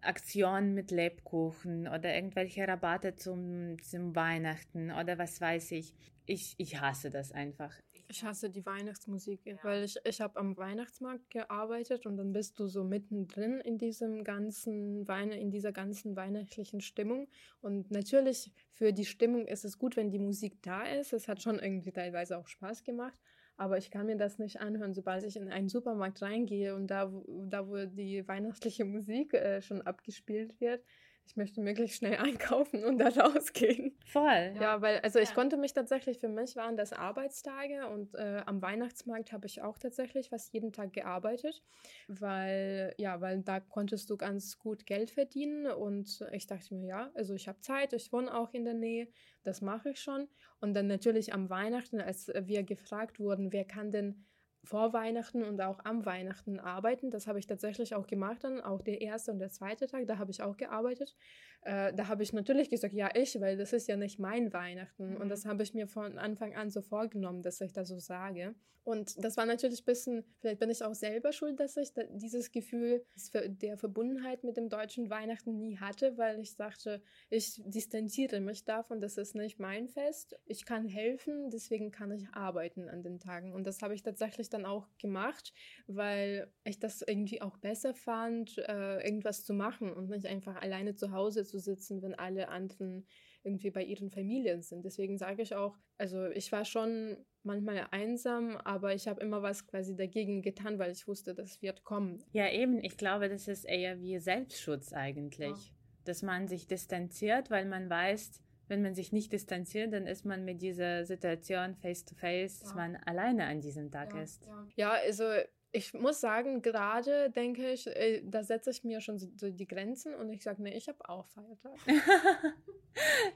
S1: Aktionen mit Lebkuchen oder irgendwelche Rabatte zum, zum Weihnachten oder was weiß ich. Ich, ich hasse das einfach.
S3: Ich hasse die Weihnachtsmusik, ja. weil ich, ich habe am Weihnachtsmarkt gearbeitet und dann bist du so mittendrin in diesem ganzen Weine, in dieser ganzen weihnachtlichen Stimmung. Und natürlich für die Stimmung ist es gut, wenn die Musik da ist. Es hat schon irgendwie teilweise auch Spaß gemacht. Aber ich kann mir das nicht anhören, sobald ich in einen Supermarkt reingehe und da, wo, da, wo die weihnachtliche Musik äh, schon abgespielt wird, ich möchte möglichst schnell einkaufen und da rausgehen.
S1: Voll.
S3: Ja, weil, also ich konnte mich tatsächlich, für mich waren das Arbeitstage und äh, am Weihnachtsmarkt habe ich auch tatsächlich fast jeden Tag gearbeitet, weil, ja, weil da konntest du ganz gut Geld verdienen und ich dachte mir, ja, also ich habe Zeit, ich wohne auch in der Nähe, das mache ich schon. Und dann natürlich am Weihnachten, als wir gefragt wurden, wer kann denn vor Weihnachten und auch am Weihnachten arbeiten. Das habe ich tatsächlich auch gemacht dann, auch der erste und der zweite Tag, da habe ich auch gearbeitet. Äh, da habe ich natürlich gesagt, ja, ich, weil das ist ja nicht mein Weihnachten. Mhm. Und das habe ich mir von Anfang an so vorgenommen, dass ich das so sage. Und das war natürlich ein bisschen, vielleicht bin ich auch selber schuld, dass ich dieses Gefühl der Verbundenheit mit dem deutschen Weihnachten nie hatte, weil ich dachte, ich distanziere mich davon, das ist nicht mein Fest. Ich kann helfen, deswegen kann ich arbeiten an den Tagen. Und das habe ich tatsächlich dann auch gemacht, weil ich das irgendwie auch besser fand, äh, irgendwas zu machen und nicht einfach alleine zu Hause zu sitzen, wenn alle anderen irgendwie bei ihren Familien sind. Deswegen sage ich auch, also ich war schon manchmal einsam, aber ich habe immer was quasi dagegen getan, weil ich wusste, das wird kommen.
S1: Ja, eben, ich glaube, das ist eher wie Selbstschutz eigentlich, ja. dass man sich distanziert, weil man weiß, wenn man sich nicht distanziert, dann ist man mit dieser Situation face to face, ja. dass man alleine an diesem Tag
S3: ja,
S1: ist.
S3: Ja, also ich muss sagen, gerade denke ich, äh, da setze ich mir schon so die Grenzen und ich sage, nee, ich habe auch Feiertag.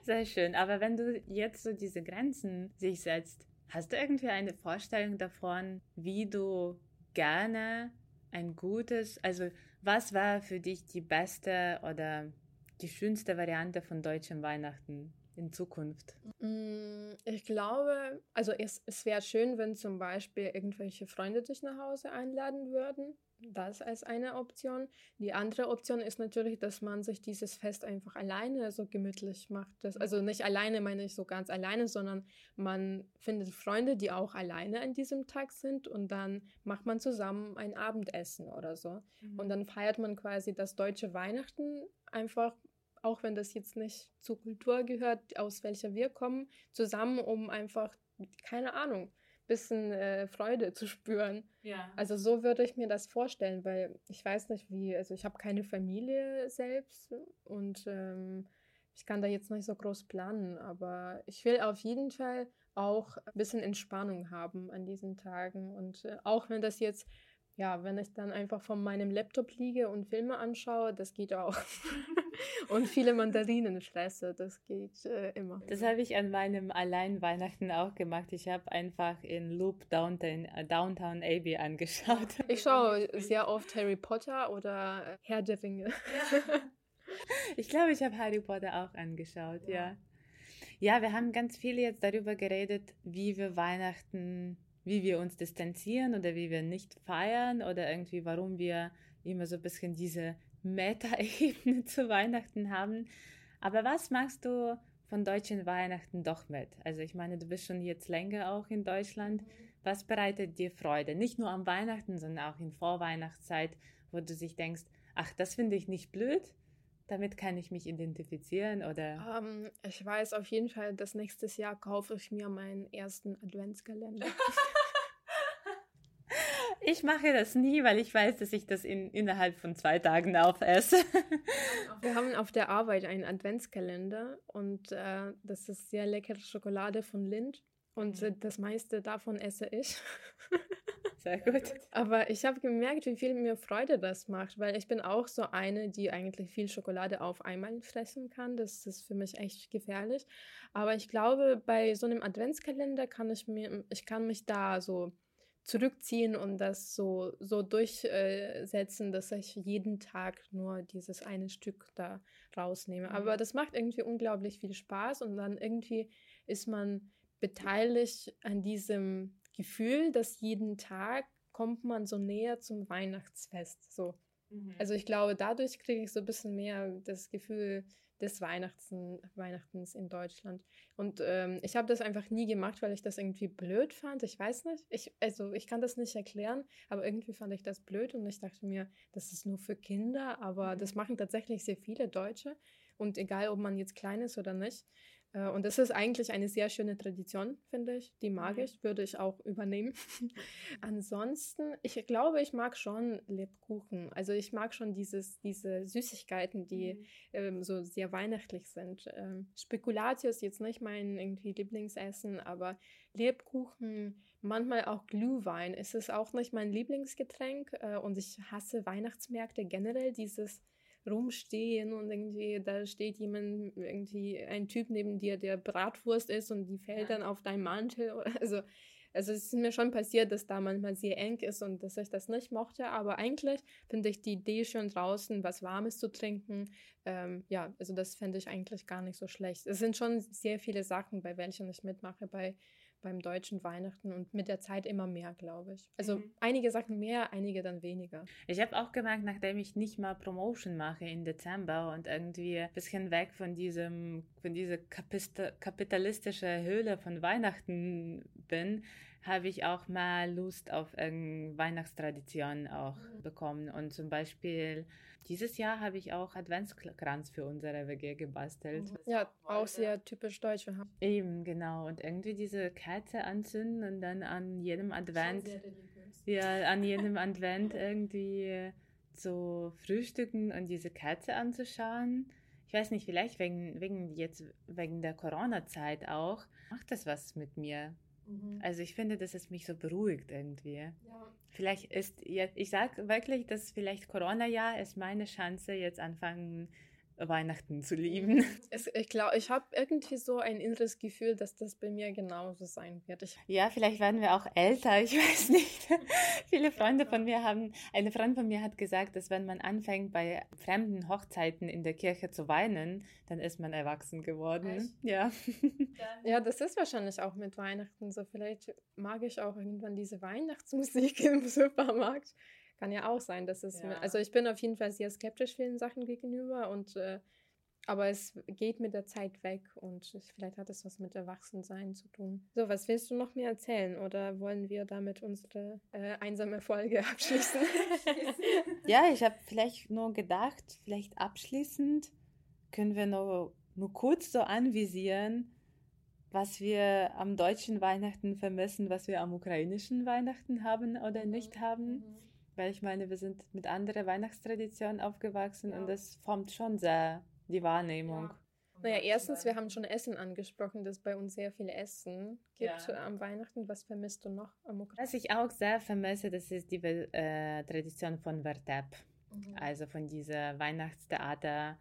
S1: Sehr schön. Aber wenn du jetzt so diese Grenzen sich setzt, hast du irgendwie eine Vorstellung davon, wie du gerne ein gutes, also was war für dich die beste oder die schönste Variante von deutschem Weihnachten? In Zukunft?
S3: Mm, ich glaube, also es, es wäre schön, wenn zum Beispiel irgendwelche Freunde dich nach Hause einladen würden. Das als eine Option. Die andere Option ist natürlich, dass man sich dieses Fest einfach alleine so gemütlich macht. Das, also nicht alleine meine ich so ganz alleine, sondern man findet Freunde, die auch alleine an diesem Tag sind und dann macht man zusammen ein Abendessen oder so. Mhm. Und dann feiert man quasi das deutsche Weihnachten einfach auch wenn das jetzt nicht zur Kultur gehört, aus welcher wir kommen, zusammen, um einfach, keine Ahnung, bisschen äh, Freude zu spüren.
S1: Ja.
S3: Also so würde ich mir das vorstellen, weil ich weiß nicht wie, also ich habe keine Familie selbst und ähm, ich kann da jetzt nicht so groß planen, aber ich will auf jeden Fall auch ein bisschen Entspannung haben an diesen Tagen und äh, auch wenn das jetzt ja, wenn ich dann einfach von meinem Laptop liege und Filme anschaue, das geht auch. und viele Mandarinen fresse, das geht äh, immer.
S1: Das habe ich an meinem Allein-Weihnachten auch gemacht. Ich habe einfach in Loop Downtown, äh, Downtown Abbey angeschaut.
S3: Ich schaue sehr oft Harry Potter oder Herr der Ringe. Ja.
S1: ich glaube, ich habe Harry Potter auch angeschaut, ja. ja. Ja, wir haben ganz viel jetzt darüber geredet, wie wir Weihnachten wie wir uns distanzieren oder wie wir nicht feiern oder irgendwie warum wir immer so ein bisschen diese Meta-Ebene zu Weihnachten haben. Aber was magst du von deutschen Weihnachten doch mit? Also ich meine, du bist schon jetzt länger auch in Deutschland. Was bereitet dir Freude? Nicht nur am Weihnachten, sondern auch in Vorweihnachtszeit, wo du sich denkst, ach, das finde ich nicht blöd, damit kann ich mich identifizieren oder?
S3: Um, ähm, ich weiß auf jeden Fall, dass nächstes Jahr kaufe ich mir meinen ersten Adventskalender.
S1: ich mache das nie, weil ich weiß, dass ich das in, innerhalb von zwei Tagen aufesse.
S3: Wir haben auf der Arbeit einen Adventskalender und äh, das ist sehr leckere Schokolade von Lind und äh, das meiste davon esse ich.
S1: Sehr gut.
S3: Aber ich habe gemerkt, wie viel mir Freude das macht, weil ich bin auch so eine, die eigentlich viel Schokolade auf einmal fressen kann. Das ist für mich echt gefährlich. Aber ich glaube, bei so einem Adventskalender kann ich mir, ich kann mich da so zurückziehen und das so, so durchsetzen, dass ich jeden Tag nur dieses eine Stück da rausnehme. Mhm. Aber das macht irgendwie unglaublich viel Spaß und dann irgendwie ist man beteiligt an diesem Gefühl, dass jeden Tag kommt man so näher zum Weihnachtsfest. So. Mhm. Also ich glaube, dadurch kriege ich so ein bisschen mehr das Gefühl des Weihnachts, Weihnachtens in Deutschland. Und ähm, ich habe das einfach nie gemacht, weil ich das irgendwie blöd fand. Ich weiß nicht. Ich, also ich kann das nicht erklären, aber irgendwie fand ich das blöd und ich dachte mir, das ist nur für Kinder, aber mhm. das machen tatsächlich sehr viele Deutsche. Und egal, ob man jetzt klein ist oder nicht. Äh, und das ist eigentlich eine sehr schöne Tradition, finde ich. Die mag mhm. ich, würde ich auch übernehmen. Ansonsten, ich glaube, ich mag schon Lebkuchen. Also ich mag schon dieses, diese Süßigkeiten, die mhm. ähm, so sehr weihnachtlich sind. Ähm, Spekulatius ist jetzt nicht mein irgendwie Lieblingsessen, aber Lebkuchen, manchmal auch Glühwein. Es ist auch nicht mein Lieblingsgetränk äh, und ich hasse Weihnachtsmärkte generell. Dieses rumstehen und irgendwie da steht jemand, irgendwie ein Typ neben dir, der Bratwurst ist und die fällt ja. dann auf deinen Mantel. Also, also es ist mir schon passiert, dass da manchmal sehr eng ist und dass ich das nicht mochte. Aber eigentlich finde ich die Idee schon draußen, was Warmes zu trinken. Ähm, ja, also das fände ich eigentlich gar nicht so schlecht. Es sind schon sehr viele Sachen, bei welchen ich mitmache, bei beim deutschen Weihnachten und mit der Zeit immer mehr, glaube ich. Also mhm. einige Sachen mehr, einige dann weniger.
S1: Ich habe auch gemerkt, nachdem ich nicht mal Promotion mache im Dezember und irgendwie ein bisschen weg von diesem, von dieser kapitalistischen Höhle von Weihnachten bin, habe ich auch mal Lust auf eine Weihnachtstradition auch mhm. bekommen. Und zum Beispiel dieses Jahr habe ich auch Adventskranz für unsere WG gebastelt.
S3: Mhm. Ja, auch sehr typisch deutsch.
S1: Eben, genau. Und irgendwie diese Kerze anzünden und dann an jedem Advent, ja, an jedem Advent irgendwie zu frühstücken und diese Kerze anzuschauen. Ich weiß nicht, vielleicht wegen, wegen jetzt, wegen der Corona-Zeit auch, macht das was mit mir. Mhm. Also ich finde, dass es mich so beruhigt irgendwie. Ja. Vielleicht ist, ich sage wirklich, dass vielleicht Corona-Jahr ist meine Chance, jetzt anfangen, Weihnachten zu lieben.
S3: Es, ich glaube, ich habe irgendwie so ein inneres Gefühl, dass das bei mir genauso sein wird. Ich
S1: ja, vielleicht werden wir auch älter, ich weiß nicht. Viele Freunde von mir haben, eine Freundin von mir hat gesagt, dass wenn man anfängt, bei fremden Hochzeiten in der Kirche zu weinen, dann ist man erwachsen geworden. Echt? Ja.
S3: Ja, das ist wahrscheinlich auch mit Weihnachten so. Vielleicht mag ich auch irgendwann diese Weihnachtsmusik im Supermarkt. Kann ja auch sein, dass es. Ja. Mit, also ich bin auf jeden Fall sehr skeptisch vielen Sachen gegenüber und äh, aber es geht mit der Zeit weg und vielleicht hat es was mit Erwachsensein zu tun. So, was willst du noch mehr erzählen oder wollen wir damit unsere äh, einsame Folge abschließen?
S1: ja, ich habe vielleicht nur gedacht, vielleicht abschließend können wir nur, nur kurz so anvisieren, was wir am deutschen Weihnachten vermissen, was wir am ukrainischen Weihnachten haben oder mhm. nicht haben. Mhm. Weil ich meine, wir sind mit anderen Weihnachtstraditionen aufgewachsen ja. und das formt schon sehr die Wahrnehmung. Ja.
S3: Naja, erstens, wir haben schon Essen angesprochen, dass bei uns sehr viel Essen gibt ja. am Weihnachten. Was vermisst du noch am
S1: Ukraine? Was ich auch sehr vermisse, das ist die äh, Tradition von Vertep. Mhm. Also von dieser Weihnachtstheater,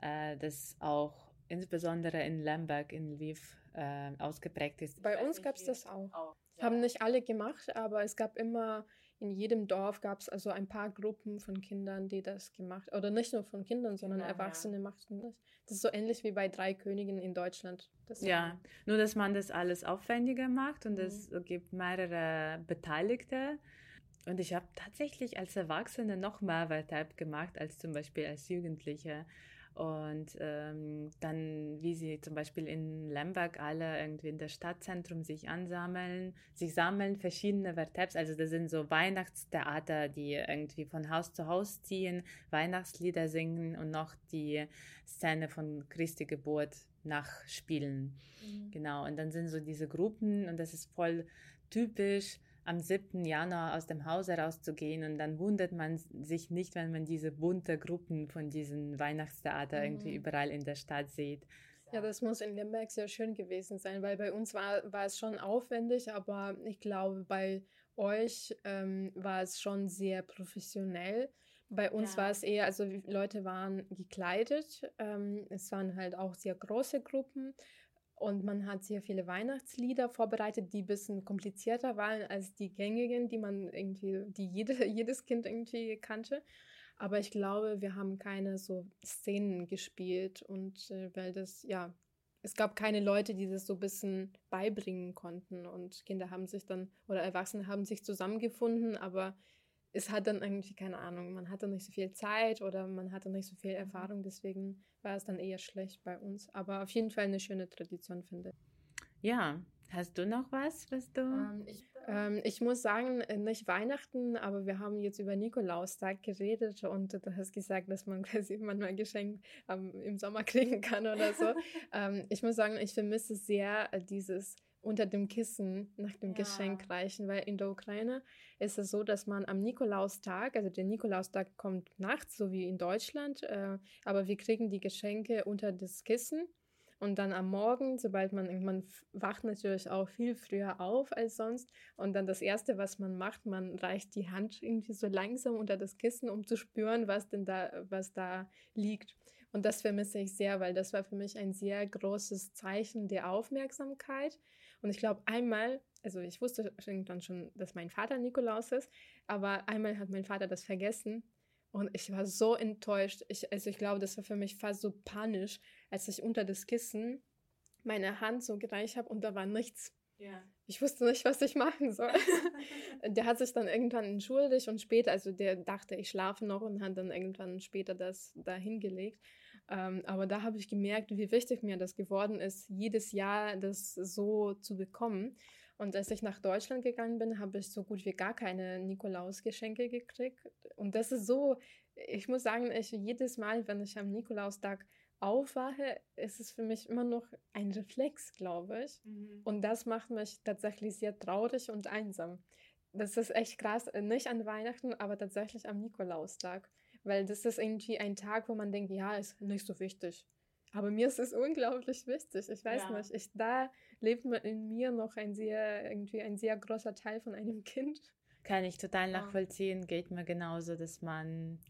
S1: äh, das auch insbesondere in Lemberg, in Lviv, äh, ausgeprägt ist.
S3: Bei uns gab es das auch. auch. Haben nicht alle gemacht, aber es gab immer in jedem Dorf gab es also ein paar Gruppen von Kindern, die das gemacht Oder nicht nur von Kindern, sondern ja, Erwachsene ja. machten das. Das ist so ähnlich wie bei drei Königen in Deutschland.
S1: Das ja, nur dass man das alles aufwendiger macht und mhm. es gibt mehrere Beteiligte. Und ich habe tatsächlich als Erwachsene noch mehr Wettbewerb gemacht als zum Beispiel als Jugendliche. Und ähm, dann, wie sie zum Beispiel in Lemberg alle irgendwie in das Stadtzentrum sich ansammeln, sich sammeln, verschiedene Vertebs, also das sind so Weihnachtstheater, die irgendwie von Haus zu Haus ziehen, Weihnachtslieder singen und noch die Szene von Christi Geburt nachspielen. Mhm. Genau, und dann sind so diese Gruppen und das ist voll typisch am 7. Januar aus dem Haus herauszugehen und dann wundert man sich nicht, wenn man diese bunte Gruppen von diesen Weihnachtstheater mhm. irgendwie überall in der Stadt sieht.
S3: Ja, das muss in Lemberg sehr schön gewesen sein, weil bei uns war, war es schon aufwendig, aber ich glaube, bei euch ähm, war es schon sehr professionell. Bei uns ja. war es eher, also Leute waren gekleidet. Ähm, es waren halt auch sehr große Gruppen und man hat sehr viele Weihnachtslieder vorbereitet, die ein bisschen komplizierter waren als die gängigen, die man irgendwie, die jede, jedes Kind irgendwie kannte. Aber ich glaube, wir haben keine so Szenen gespielt und äh, weil das, ja, es gab keine Leute, die das so ein bisschen beibringen konnten und Kinder haben sich dann oder Erwachsene haben sich zusammengefunden, aber es hat dann irgendwie, keine Ahnung, man hatte nicht so viel Zeit oder man hatte nicht so viel mhm. Erfahrung, deswegen war es dann eher schlecht bei uns. Aber auf jeden Fall eine schöne Tradition, finde ich.
S1: Ja, Hast du noch was, was du?
S3: Ähm, ich, ähm, ich, muss sagen, äh, nicht Weihnachten, aber wir haben jetzt über Nikolaustag geredet und du hast gesagt, dass man quasi manchmal Geschenk ähm, im Sommer kriegen kann oder so. Ähm, ich muss sagen, ich vermisse sehr äh, dieses unter dem Kissen nach dem ja. Geschenk reichen, weil in der Ukraine ist es so, dass man am Nikolaustag, also der Nikolaustag kommt nachts, so wie in Deutschland, äh, aber wir kriegen die Geschenke unter das Kissen und dann am Morgen, sobald man, man wacht natürlich auch viel früher auf als sonst. Und dann das Erste, was man macht, man reicht die Hand irgendwie so langsam unter das Kissen, um zu spüren, was denn da, was da liegt. Und das vermisse ich sehr, weil das war für mich ein sehr großes Zeichen der Aufmerksamkeit. Und ich glaube, einmal, also ich wusste irgendwann schon, dass mein Vater Nikolaus ist, aber einmal hat mein Vater das vergessen und ich war so enttäuscht. Ich, also ich glaube, das war für mich fast so panisch, als ich unter das Kissen meine Hand so gereicht habe und da war nichts. Ja. Ich wusste nicht, was ich machen soll. der hat sich dann irgendwann entschuldigt und später, also der dachte, ich schlafe noch und hat dann irgendwann später das da hingelegt. Ähm, aber da habe ich gemerkt, wie wichtig mir das geworden ist, jedes Jahr das so zu bekommen. Und als ich nach Deutschland gegangen bin, habe ich so gut wie gar keine Nikolausgeschenke gekriegt. Und das ist so, ich muss sagen, ich jedes Mal, wenn ich am Nikolaustag aufwache, ist es für mich immer noch ein Reflex, glaube ich. Mhm. Und das macht mich tatsächlich sehr traurig und einsam. Das ist echt krass, nicht an Weihnachten, aber tatsächlich am Nikolaustag. Weil das ist irgendwie ein Tag, wo man denkt, ja, ist nicht so wichtig. Aber mir ist es unglaublich wichtig. Ich weiß ja. nicht, ich, da lebt in mir noch ein sehr, irgendwie ein sehr großer Teil von einem Kind.
S1: Kann ich total nachvollziehen, geht mir genauso, dass man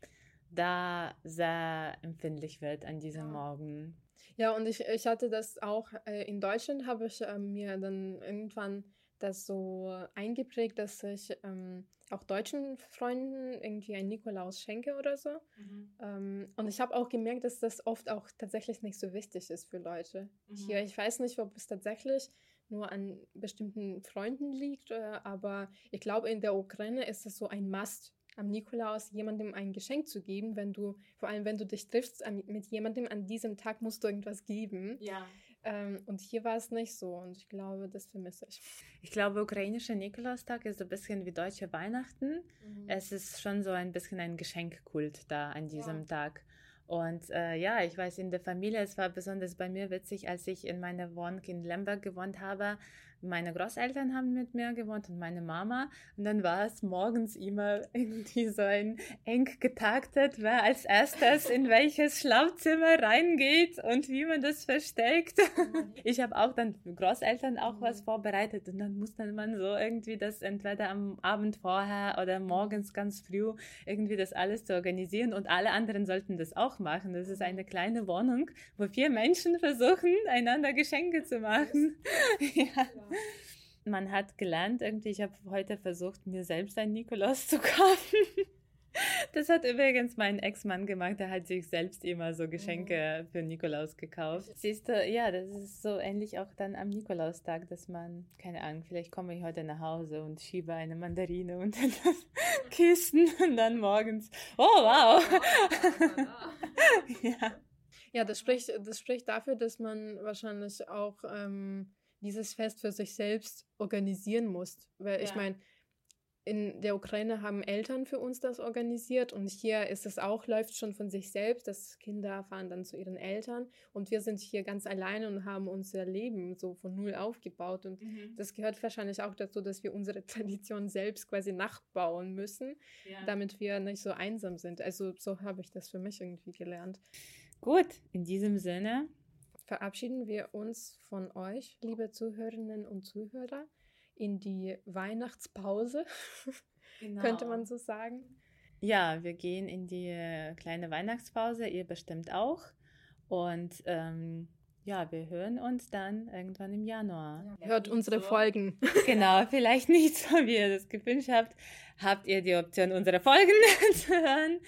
S1: da sehr empfindlich wird an diesem ja. Morgen.
S3: Ja, und ich, ich hatte das auch äh, in Deutschland, habe ich äh, mir dann irgendwann das so eingeprägt, dass ich ähm, auch deutschen Freunden irgendwie ein Nikolaus schenke oder so. Mhm. Ähm, und ich habe auch gemerkt, dass das oft auch tatsächlich nicht so wichtig ist für Leute. Mhm. Hier, ich weiß nicht, ob es tatsächlich nur an bestimmten Freunden liegt, äh, aber ich glaube, in der Ukraine ist es so ein Must, am Nikolaus jemandem ein Geschenk zu geben, wenn du, vor allem wenn du dich triffst mit jemandem, an diesem Tag musst du irgendwas geben. Ja. Ähm, und hier war es nicht so und ich glaube, das vermisse ich.
S1: Ich glaube, ukrainischer Nikolaustag ist so ein bisschen wie deutsche Weihnachten. Mhm. Es ist schon so ein bisschen ein Geschenkkult da an diesem ja. Tag. Und äh, ja, ich weiß, in der Familie, es war besonders bei mir witzig, als ich in meiner Wohnung in Lemberg gewohnt habe, meine Großeltern haben mit mir gewohnt und meine Mama. Und dann war es morgens immer irgendwie so ein eng getaktet, wer als erstes in welches Schlafzimmer reingeht und wie man das versteckt. Mhm. Ich habe auch dann Großeltern auch was mhm. vorbereitet und dann musste man so irgendwie das entweder am Abend vorher oder morgens ganz früh irgendwie das alles zu organisieren und alle anderen sollten das auch machen. Das ist eine kleine Wohnung, wo vier Menschen versuchen, einander Geschenke zu machen. ja man hat gelernt, irgendwie, ich habe heute versucht, mir selbst einen Nikolaus zu kaufen. Das hat übrigens mein Ex-Mann gemacht, der hat sich selbst immer so Geschenke mhm. für Nikolaus gekauft. Siehst du, ja, das ist so ähnlich auch dann am Nikolaustag, dass man, keine Ahnung, vielleicht komme ich heute nach Hause und schiebe eine Mandarine unter das Kissen und dann morgens, oh wow.
S3: ja. Ja, das spricht, das spricht dafür, dass man wahrscheinlich auch ähm, dieses Fest für sich selbst organisieren musst. Weil ja. ich meine, in der Ukraine haben Eltern für uns das organisiert und hier ist es auch, läuft schon von sich selbst, dass Kinder fahren dann zu ihren Eltern und wir sind hier ganz alleine und haben unser Leben so von null aufgebaut und mhm. das gehört wahrscheinlich auch dazu, dass wir unsere Tradition selbst quasi nachbauen müssen, ja. damit wir nicht so einsam sind. Also so habe ich das für mich irgendwie gelernt.
S1: Gut, in diesem Sinne
S3: verabschieden wir uns von euch, liebe Zuhörerinnen und Zuhörer, in die Weihnachtspause, genau. könnte man so sagen.
S1: Ja, wir gehen in die äh, kleine Weihnachtspause, ihr bestimmt auch. Und ähm, ja, wir hören uns dann irgendwann im Januar.
S3: Ja, Hört unsere so. Folgen.
S1: Genau, vielleicht nicht so, wie ihr das gewünscht habt. Habt ihr die Option, unsere Folgen zu hören?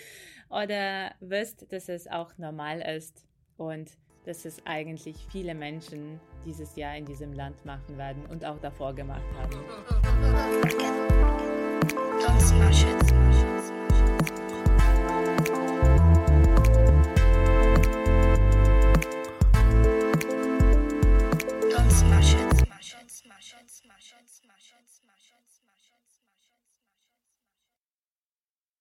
S1: Oder wisst, dass es auch normal ist und dass es eigentlich viele Menschen dieses Jahr in diesem Land machen werden und auch davor gemacht haben. Schütz, Schütz, Schütz,